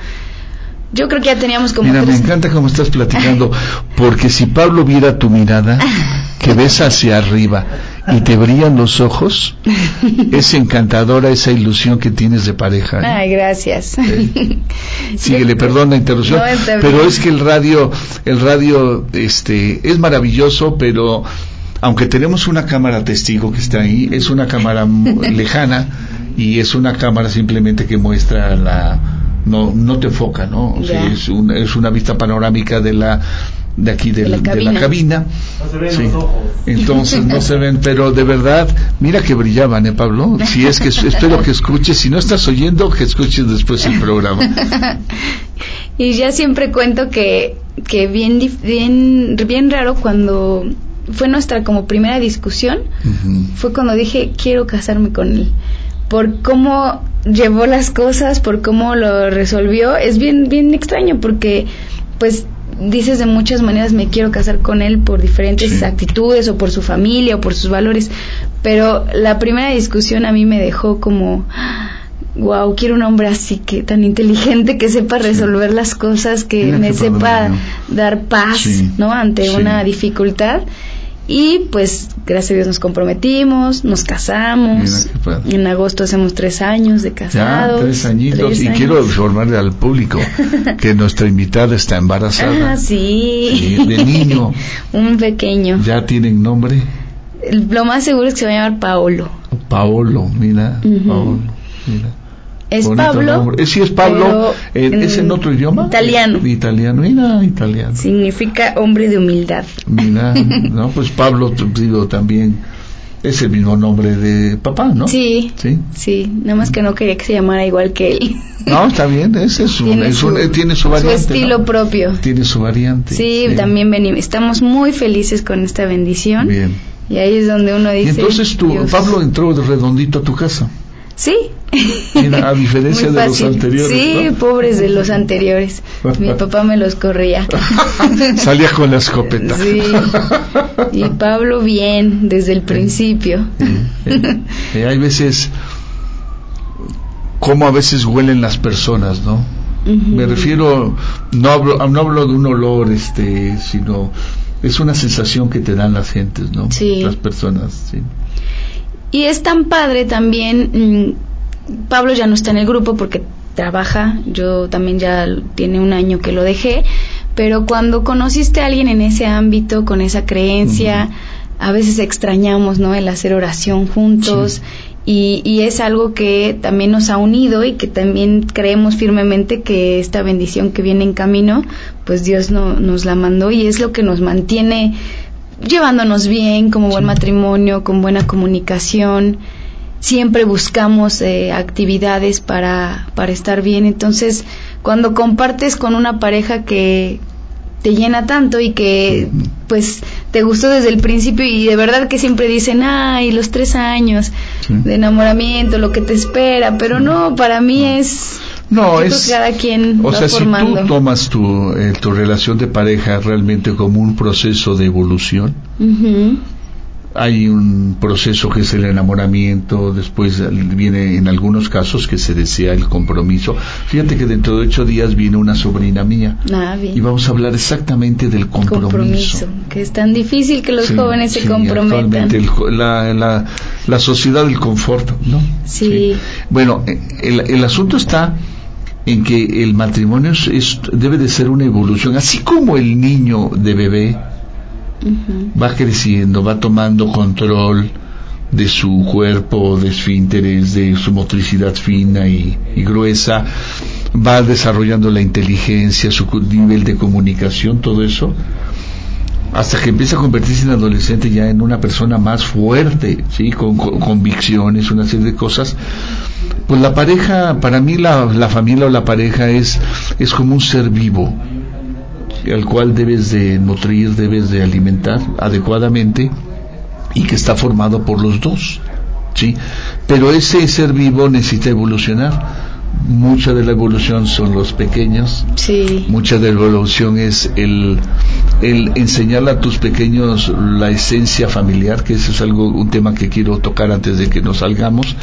Yo creo que ya teníamos como Mira, me encanta cómo estás platicando, porque si Pablo viera tu mirada, que ves hacia arriba y te brillan los ojos, es encantadora esa ilusión que tienes de pareja. ¿eh? Ay, gracias. Síguele, perdón la interrupción, No, pero es que el radio, el radio, este, es maravilloso, pero aunque tenemos una cámara testigo que está ahí, es una cámara lejana y es una cámara simplemente que muestra la, no, no te enfoca, ¿no? O sea, Ya. es una, es una vista panorámica de la, de aquí del- De la de la cabina. No se ven Sí. los ojos. Entonces no se ven, pero de verdad, mira que brillaban, ¿eh, Pablo? Si es que espero que escuches, si no estás oyendo, que escuches después el programa. Y ya siempre cuento que, que bien, bien, bien raro cuando fue nuestra como primera discusión, fue cuando dije quiero casarme con él. Por cómo llevó las cosas, por cómo lo resolvió, es bien, bien extraño porque pues dices de muchas maneras me quiero casar con él por diferentes Sí. actitudes o por su familia o por sus valores, pero la primera discusión a mí me dejó como wow, quiero un hombre así que tan inteligente que sepa resolver las cosas, que Mira me sepa dar paz, Sí, ¿no? ante una dificultad. Y pues, gracias a Dios nos comprometimos, nos casamos. En agosto hacemos tres años de casados. Ya, tres añitos. y quiero informarle al público que nuestra invitada está embarazada. Ah, sí. de niño. Un pequeño. ¿Ya tienen nombre? Lo más seguro es que se va a llamar Paolo. Paolo, mira. Paolo, mira. Es Pablo. Eh, sí, es Pablo. ¿Es en otro idioma? Italiano. Italiano, mira, italiano. Significa hombre de humildad. Mira, no, pues Pablo, digo, también es el mismo nombre de papá, ¿no? Sí. Sí. Sí, nada más que no quería que se llamara igual que él. No, está bien, ese es un, tiene, es un, su, tiene su variante. Su estilo propio. Tiene su variante. Sí, también venimos. Estamos muy felices con esta bendición. Bien. Y ahí es donde uno dice. Y entonces tú, Pablo entró de redondito a tu casa. Sí. a diferencia de los anteriores. Sí, pobres de los anteriores. Mi papá me los corría. Salía con la escopeta. Sí. Y Pablo bien, desde el principio. Y hay veces, como a veces huelen las personas, ¿no? Me refiero, no hablo, no hablo de un olor, este, sino es una sensación que te dan las gentes, ¿no? Sí. Las personas, sí. Y es tan padre también, mm, Pablo ya no está en el grupo porque trabaja, yo también ya tiene un año que lo dejé, pero cuando conociste a alguien en ese ámbito, con esa creencia, a veces extrañamos, ¿no? El hacer oración juntos. Y, y, es algo que también nos ha unido y que también creemos firmemente que esta bendición que viene en camino, pues Dios no, nos la mandó y es lo que nos mantiene llevándonos bien, como buen matrimonio, con buena comunicación. Siempre buscamos eh, actividades para, para estar bien. Entonces, cuando compartes con una pareja que te llena tanto y que pues te gustó desde el principio y de verdad que siempre dicen, ay, los tres años de enamoramiento, lo que te espera, pero no, para mí es no, es. cada quien o sea, si tú tomas tu, eh, tu relación de pareja realmente como un proceso de evolución, hay un proceso que es el enamoramiento, después viene en algunos casos que se desea el compromiso. Fíjate que dentro de ocho días viene una sobrina mía ah, y vamos a hablar exactamente del compromiso. que es tan difícil que los jóvenes se comprometan. la, la, la, sociedad del confort, ¿no? Sí. Bueno, el, el asunto está en que el matrimonio es, debe de ser una evolución, así como el niño de bebé va creciendo, va tomando control de su cuerpo, de esfínteres, de su motricidad fina y, gruesa, va desarrollando la inteligencia, su nivel de comunicación, todo eso, hasta que empieza a convertirse en adolescente ya en una persona más fuerte, ¿sí? con, convicciones, una serie de cosas pues la pareja, para mí la, la familia o la pareja es, es como un ser vivo al cual debes de nutrir, debes de alimentar adecuadamente y que está formado por los dos, ¿sí? Pero ese ser vivo necesita evolucionar. Mucha de la evolución son los pequeños. Sí. Mucha de la evolución es el, el enseñarle a tus pequeños la esencia familiar, que ese es algo, un tema que quiero tocar antes de que nos salgamos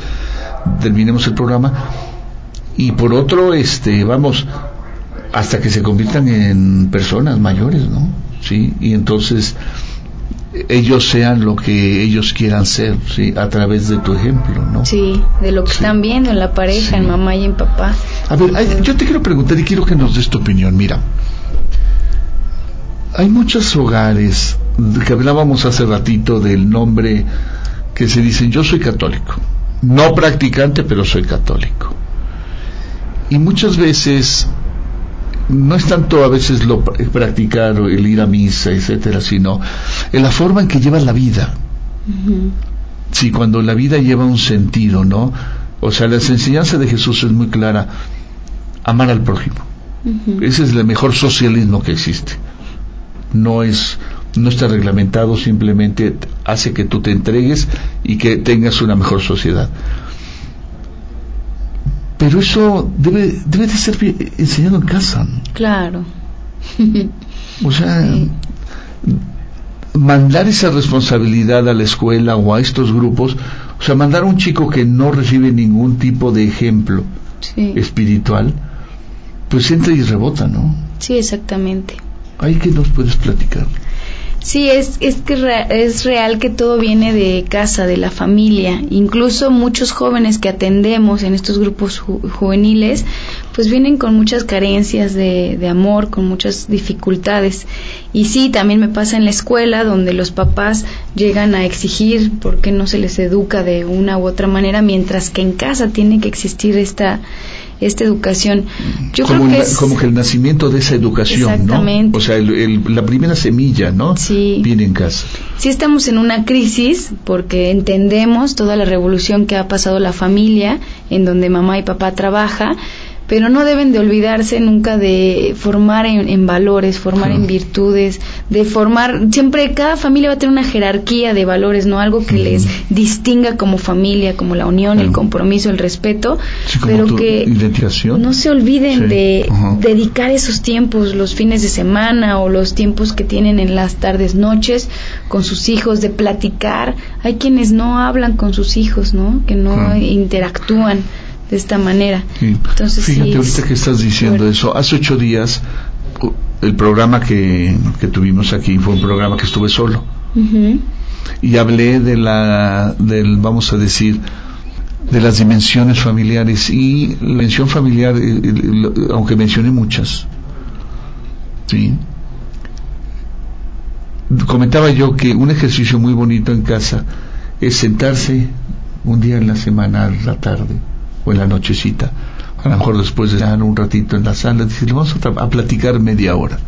terminemos el programa. Y por otro este vamos hasta que se conviertan en personas mayores no sí y entonces ellos sean lo que ellos quieran ser sí a través de tu ejemplo no sí de lo que están viendo en la pareja en mamá y en papá. A ver yo te quiero preguntar y quiero que nos des tu opinión. Mira hay muchos hogares que hablábamos hace ratito del nombre que se dicen yo soy católico no practicante, pero soy católico. Y muchas veces no es tanto a veces lo practicar o el ir a misa, etcétera, sino en la forma en que llevas la vida. Sí, cuando la vida lleva un sentido, ¿no? O sea, la enseñanza de Jesús es muy clara, amar al prójimo. Ese es el mejor socialismo que existe. No es no está reglamentado, simplemente hace que tú te entregues y que tengas una mejor sociedad. Pero eso debe, debe de ser enseñado en casa. Claro. o sea, mandar esa responsabilidad a la escuela o a estos grupos, o sea, mandar a un chico que no recibe ningún tipo de ejemplo espiritual, pues entra y rebota, ¿no? Sí, exactamente. ¿Ahí que nos puedes platicar? Sí, es, es que es real que todo viene de casa, de la familia. Incluso muchos jóvenes que atendemos en estos grupos juveniles, pues vienen con muchas carencias de, de, amor, con muchas dificultades. Y sí, también me pasa en la escuela, donde los papás llegan a exigir por qué no se les educa de una u otra manera, mientras que en casa tiene que existir esta esta educación. Yo como, creo que como que el nacimiento de esa educación, ¿no? O sea, la primera semilla, ¿no? Sí. Viene en casa. Sí estamos en una crisis porque entendemos toda la revolución que ha pasado la familia, en donde mamá y papá trabajan, pero no deben de olvidarse nunca de formar en, valores, formar en virtudes, de formar, siempre cada familia va a tener una jerarquía de valores, no algo que les distinga como familia, como la unión, el compromiso, el respeto, pero que no se olviden de dedicar esos tiempos, los fines de semana o los tiempos que tienen en las tardes, noches con sus hijos, de platicar. Hay quienes no hablan con sus hijos, ¿no? Que no interactúan de esta manera. Entonces, Fíjate, ahorita que estás diciendo eso, hace ocho días el programa que, tuvimos aquí fue un programa que estuve solo. Y hablé de la, del, vamos a decir, de las dimensiones familiares. Y la dimensión familiar, eh, aunque mencioné muchas, ¿sí? comentaba yo que un ejercicio muy bonito en casa es sentarse un día en la semana a la tarde o en la nochecita, a lo mejor después de dar un ratito en la sala, decirle, vamos a, platicar media hora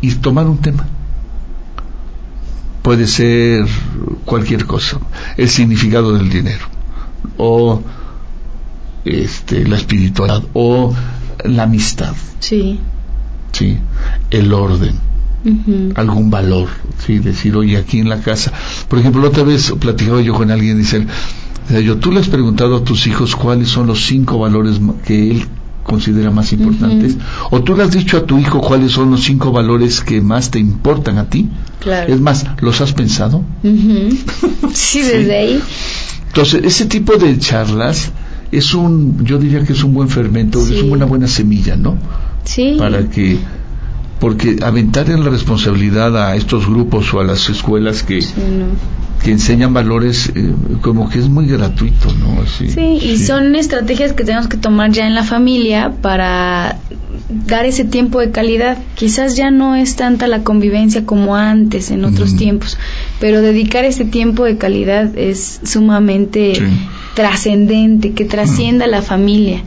y tomar un tema. Puede ser cualquier cosa, el significado del dinero, o este, la espiritualidad, o la amistad. Sí. Sí, el orden. algún valor, sí, decir, oye, aquí en la casa, por ejemplo, la otra vez platicaba yo con alguien, dice, yo, tú le has preguntado a tus hijos cuáles son los cinco valores que él considera más importantes, o tú le has dicho a tu hijo cuáles son los cinco valores que más te importan a ti. Claro. Es más, ¿los has pensado? sí, desde ahí. Entonces, ese tipo de charlas es un, yo diría que es un buen fermento, es una buena semilla, ¿no? Sí. Para que porque aventar en la responsabilidad a estos grupos o a las escuelas que, que enseñan valores eh, como que es muy gratuito, ¿no? sí, y son estrategias que tenemos que tomar ya en la familia para dar ese tiempo de calidad. Quizás ya no es tanta la convivencia como antes en otros tiempos, pero dedicar ese tiempo de calidad es sumamente trascendente, que trascienda la familia.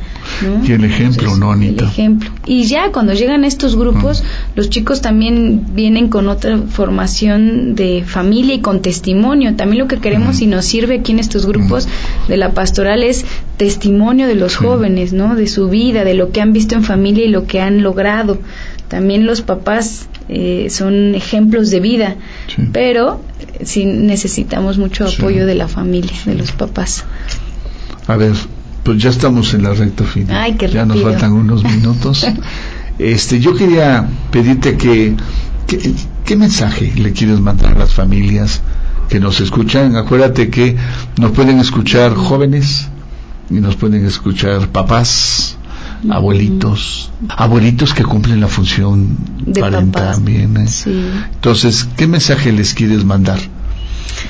Y el ejemplo, ¿no, Anita? El ejemplo. Y ya cuando llegan estos grupos, los chicos también vienen con otra formación de familia y con testimonio. También lo que queremos y nos sirve aquí en estos grupos de la pastoral es testimonio de los jóvenes, ¿no? De su vida, de lo que han visto en familia y lo que han logrado. También los papás eh, son ejemplos de vida, pero eh, sí necesitamos mucho apoyo de la familia, de los papás. A ver, pues ya estamos en la recta final. ya nos faltan unos minutos. este, yo quería pedirte que, ¿qué mensaje le quieres mandar a las familias que nos escuchan? Acuérdate que nos pueden escuchar jóvenes y nos pueden escuchar papás, abuelitos, abuelitos que cumplen la función parental también. ¿eh? Entonces, ¿qué mensaje les quieres mandar?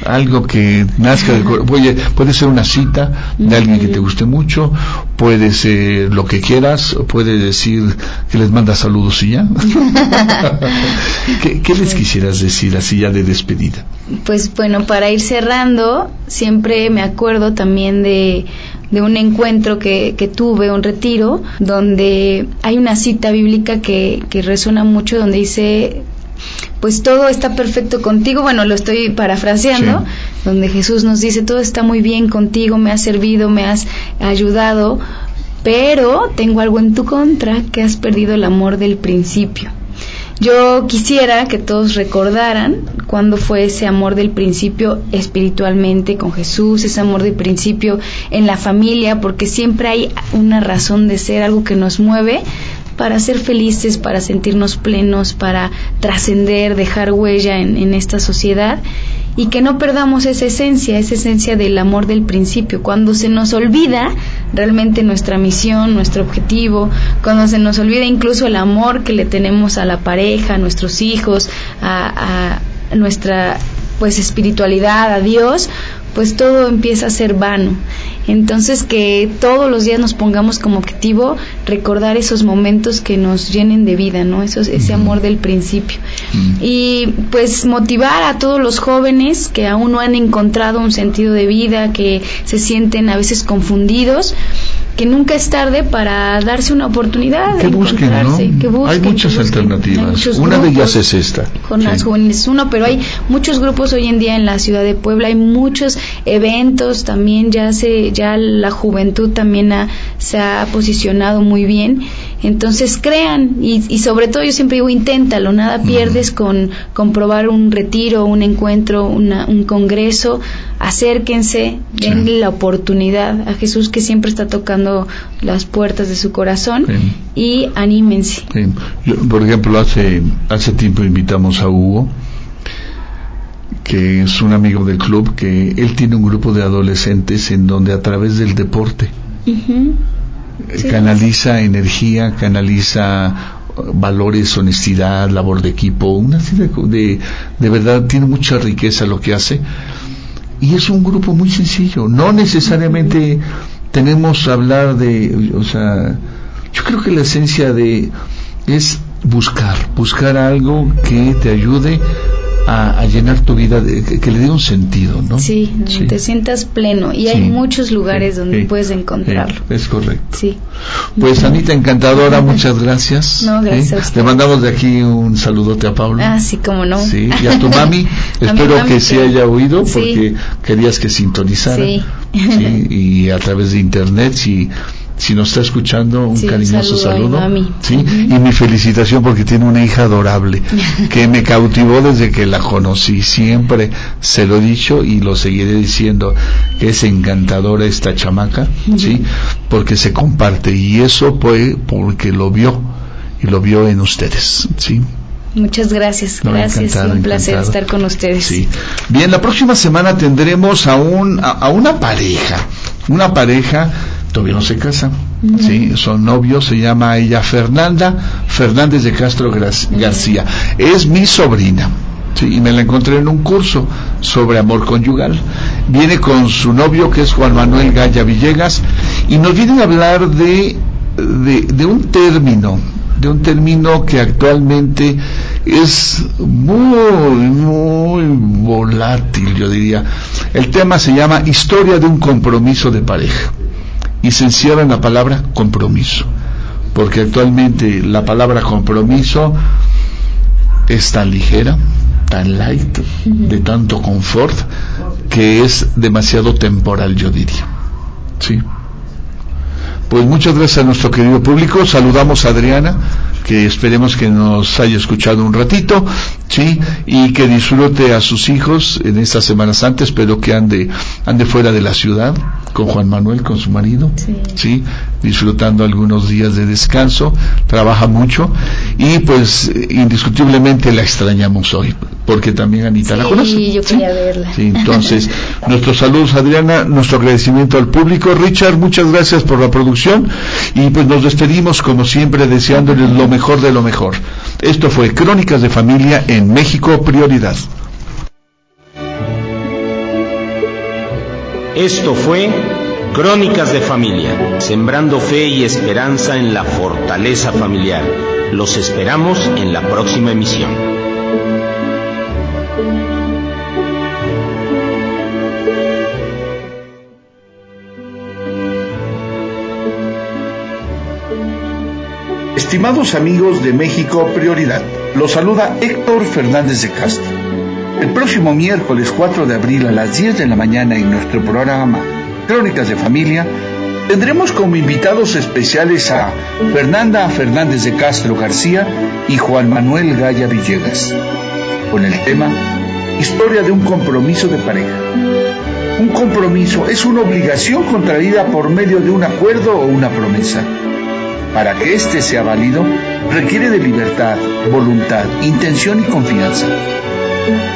Algo que nazca del puede, puede ser una cita de alguien que te guste mucho, puede ser lo que quieras, puede decir que les manda saludos y ya. ¿Qué, les quisieras decir así ya de despedida? Pues bueno, para ir cerrando, siempre me acuerdo también de de un encuentro que, que, tuve, un retiro, donde hay una cita bíblica que, que resuena mucho, donde dice, pues todo está perfecto contigo. Bueno, lo estoy parafraseando, donde Jesús nos dice, todo está muy bien contigo, me has servido, me has ayudado, pero tengo algo en tu contra, que has perdido el amor del principio. Yo quisiera que todos recordaran cuándo fue ese amor del principio espiritualmente con Jesús, ese amor del principio en la familia, porque siempre hay una razón de ser, algo que nos mueve para ser felices, para sentirnos plenos, para trascender, dejar huella en, esta sociedad y que no perdamos esa esencia, esa esencia del amor del principio. Cuando se nos olvida realmente nuestra misión, nuestro objetivo, cuando se nos olvida incluso el amor que le tenemos a la pareja, a nuestros hijos, a, a nuestra pues espiritualidad, a Dios, pues todo empieza a ser vano. Entonces que todos los días nos pongamos como objetivo recordar esos momentos que nos llenen de vida, ¿no? Eso, ese amor del principio. Y pues motivar a todos los jóvenes que aún no han encontrado un sentido de vida, que se sienten a veces confundidos, que nunca es tarde para darse una oportunidad. Que busquen, ¿no? hay muchas alternativas. una de ellas es esta. Con las jóvenes uno, pero hay muchos grupos hoy en día en la ciudad de Puebla, hay muchos eventos también, ya se, ya la juventud también se ha posicionado muy bien entonces crean y, y, sobre todo yo siempre digo inténtalo, nada pierdes con comprobar un retiro, un encuentro, un congreso, acérquense, denle la oportunidad a Jesús que siempre está tocando las puertas de su corazón y anímense. por ejemplo, hace, hace tiempo invitamos a Hugo que es un amigo del club, que él tiene un grupo de adolescentes en donde a través del deporte canaliza energía, canaliza valores, honestidad, labor de equipo, una serie de, de, verdad tiene mucha riqueza lo que hace. Y es un grupo muy sencillo, no necesariamente tenemos que hablar de, o sea, yo creo que la esencia de es buscar, buscar algo que te ayude a, llenar tu vida, que, le dé un sentido, ¿no? Sí, te sientas pleno y hay muchos lugares donde puedes encontrarlo. es correcto. Sí. Pues Anita, encantadora, muchas gracias. No, gracias. Te mandamos de aquí un saludote a Pablo. Ah, sí, como no. Sí, y a tu mami, espero que se haya oído porque querías que sintonizara. Sí. Y a través de internet, si si nos está escuchando, un cariñoso saludo. ¿sí? Y mi felicitación porque tiene una hija adorable que me cautivó desde que la conocí. Siempre se lo he dicho y lo seguiré diciendo que es encantadora esta chamaca, ¿sí? Porque se comparte y eso fue porque lo vio y lo vio en ustedes, ¿sí? Muchas gracias, gracias, un placer estar con ustedes. Sí. Bien, la próxima semana tendremos a, un, a una pareja, una pareja todavía no se casa. ¿sí? Son novios, se llama ella Fernanda Fernández de Castro García. Es mi sobrina. Sí, y me la encontré en un curso sobre amor conyugal. Viene con su novio, que es Juan Manuel Gaya Villegas, y nos vienen a hablar de, de, de un término, de un término que actualmente es muy, muy volátil, yo diría. El tema se llama Historia de un compromiso de pareja y se encierra en la palabra compromiso, porque actualmente la palabra compromiso es tan ligera, tan light, de tanto confort, que es demasiado temporal, yo diría. ¿Sí? Pues muchas gracias a nuestro querido público. Saludamos a Adriana, que esperemos que nos haya escuchado un ratito, ¿sí? Y que disfrute a sus hijos en estas semanas antes, pero que ande, ande fuera de la ciudad con Juan Manuel, con su marido, sí. Disfrutando algunos días de descanso, trabaja mucho y pues indiscutiblemente la extrañamos hoy, porque también Anita la conoce. Sí, yo quería verla. Sí, entonces, nuestros saludos Adriana, nuestro agradecimiento al público. Richard, muchas gracias por la producción y pues nos despedimos como siempre deseándoles lo mejor de lo mejor. Esto fue Crónicas de Familia en México Prioridad. Esto fue Crónicas de Familia, sembrando fe y esperanza en la fortaleza familiar. Los esperamos en la próxima emisión. Estimados amigos de México Prioridad, los saluda Héctor Fernández de Castro. El próximo miércoles 4 de abril a las 10 de la mañana en nuestro programa Crónicas de Familia tendremos como invitados especiales a Fernanda Fernández de Castro García y Juan Manuel Gaya Villegas con el tema Historia de un compromiso de pareja. Un compromiso es una obligación contraída por medio de un acuerdo o una promesa. Para que éste sea válido, requiere de libertad, voluntad, intención y confianza.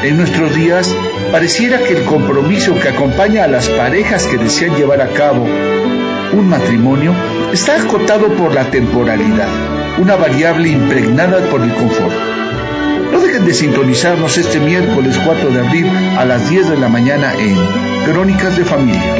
En nuestros días, pareciera que el compromiso que acompaña a las parejas que desean llevar a cabo un matrimonio está acotado por la temporalidad, una variable impregnada por el confort. No dejen de sintonizarnos este miércoles 4 de abril a las 10 de la mañana en Crónicas de Familia.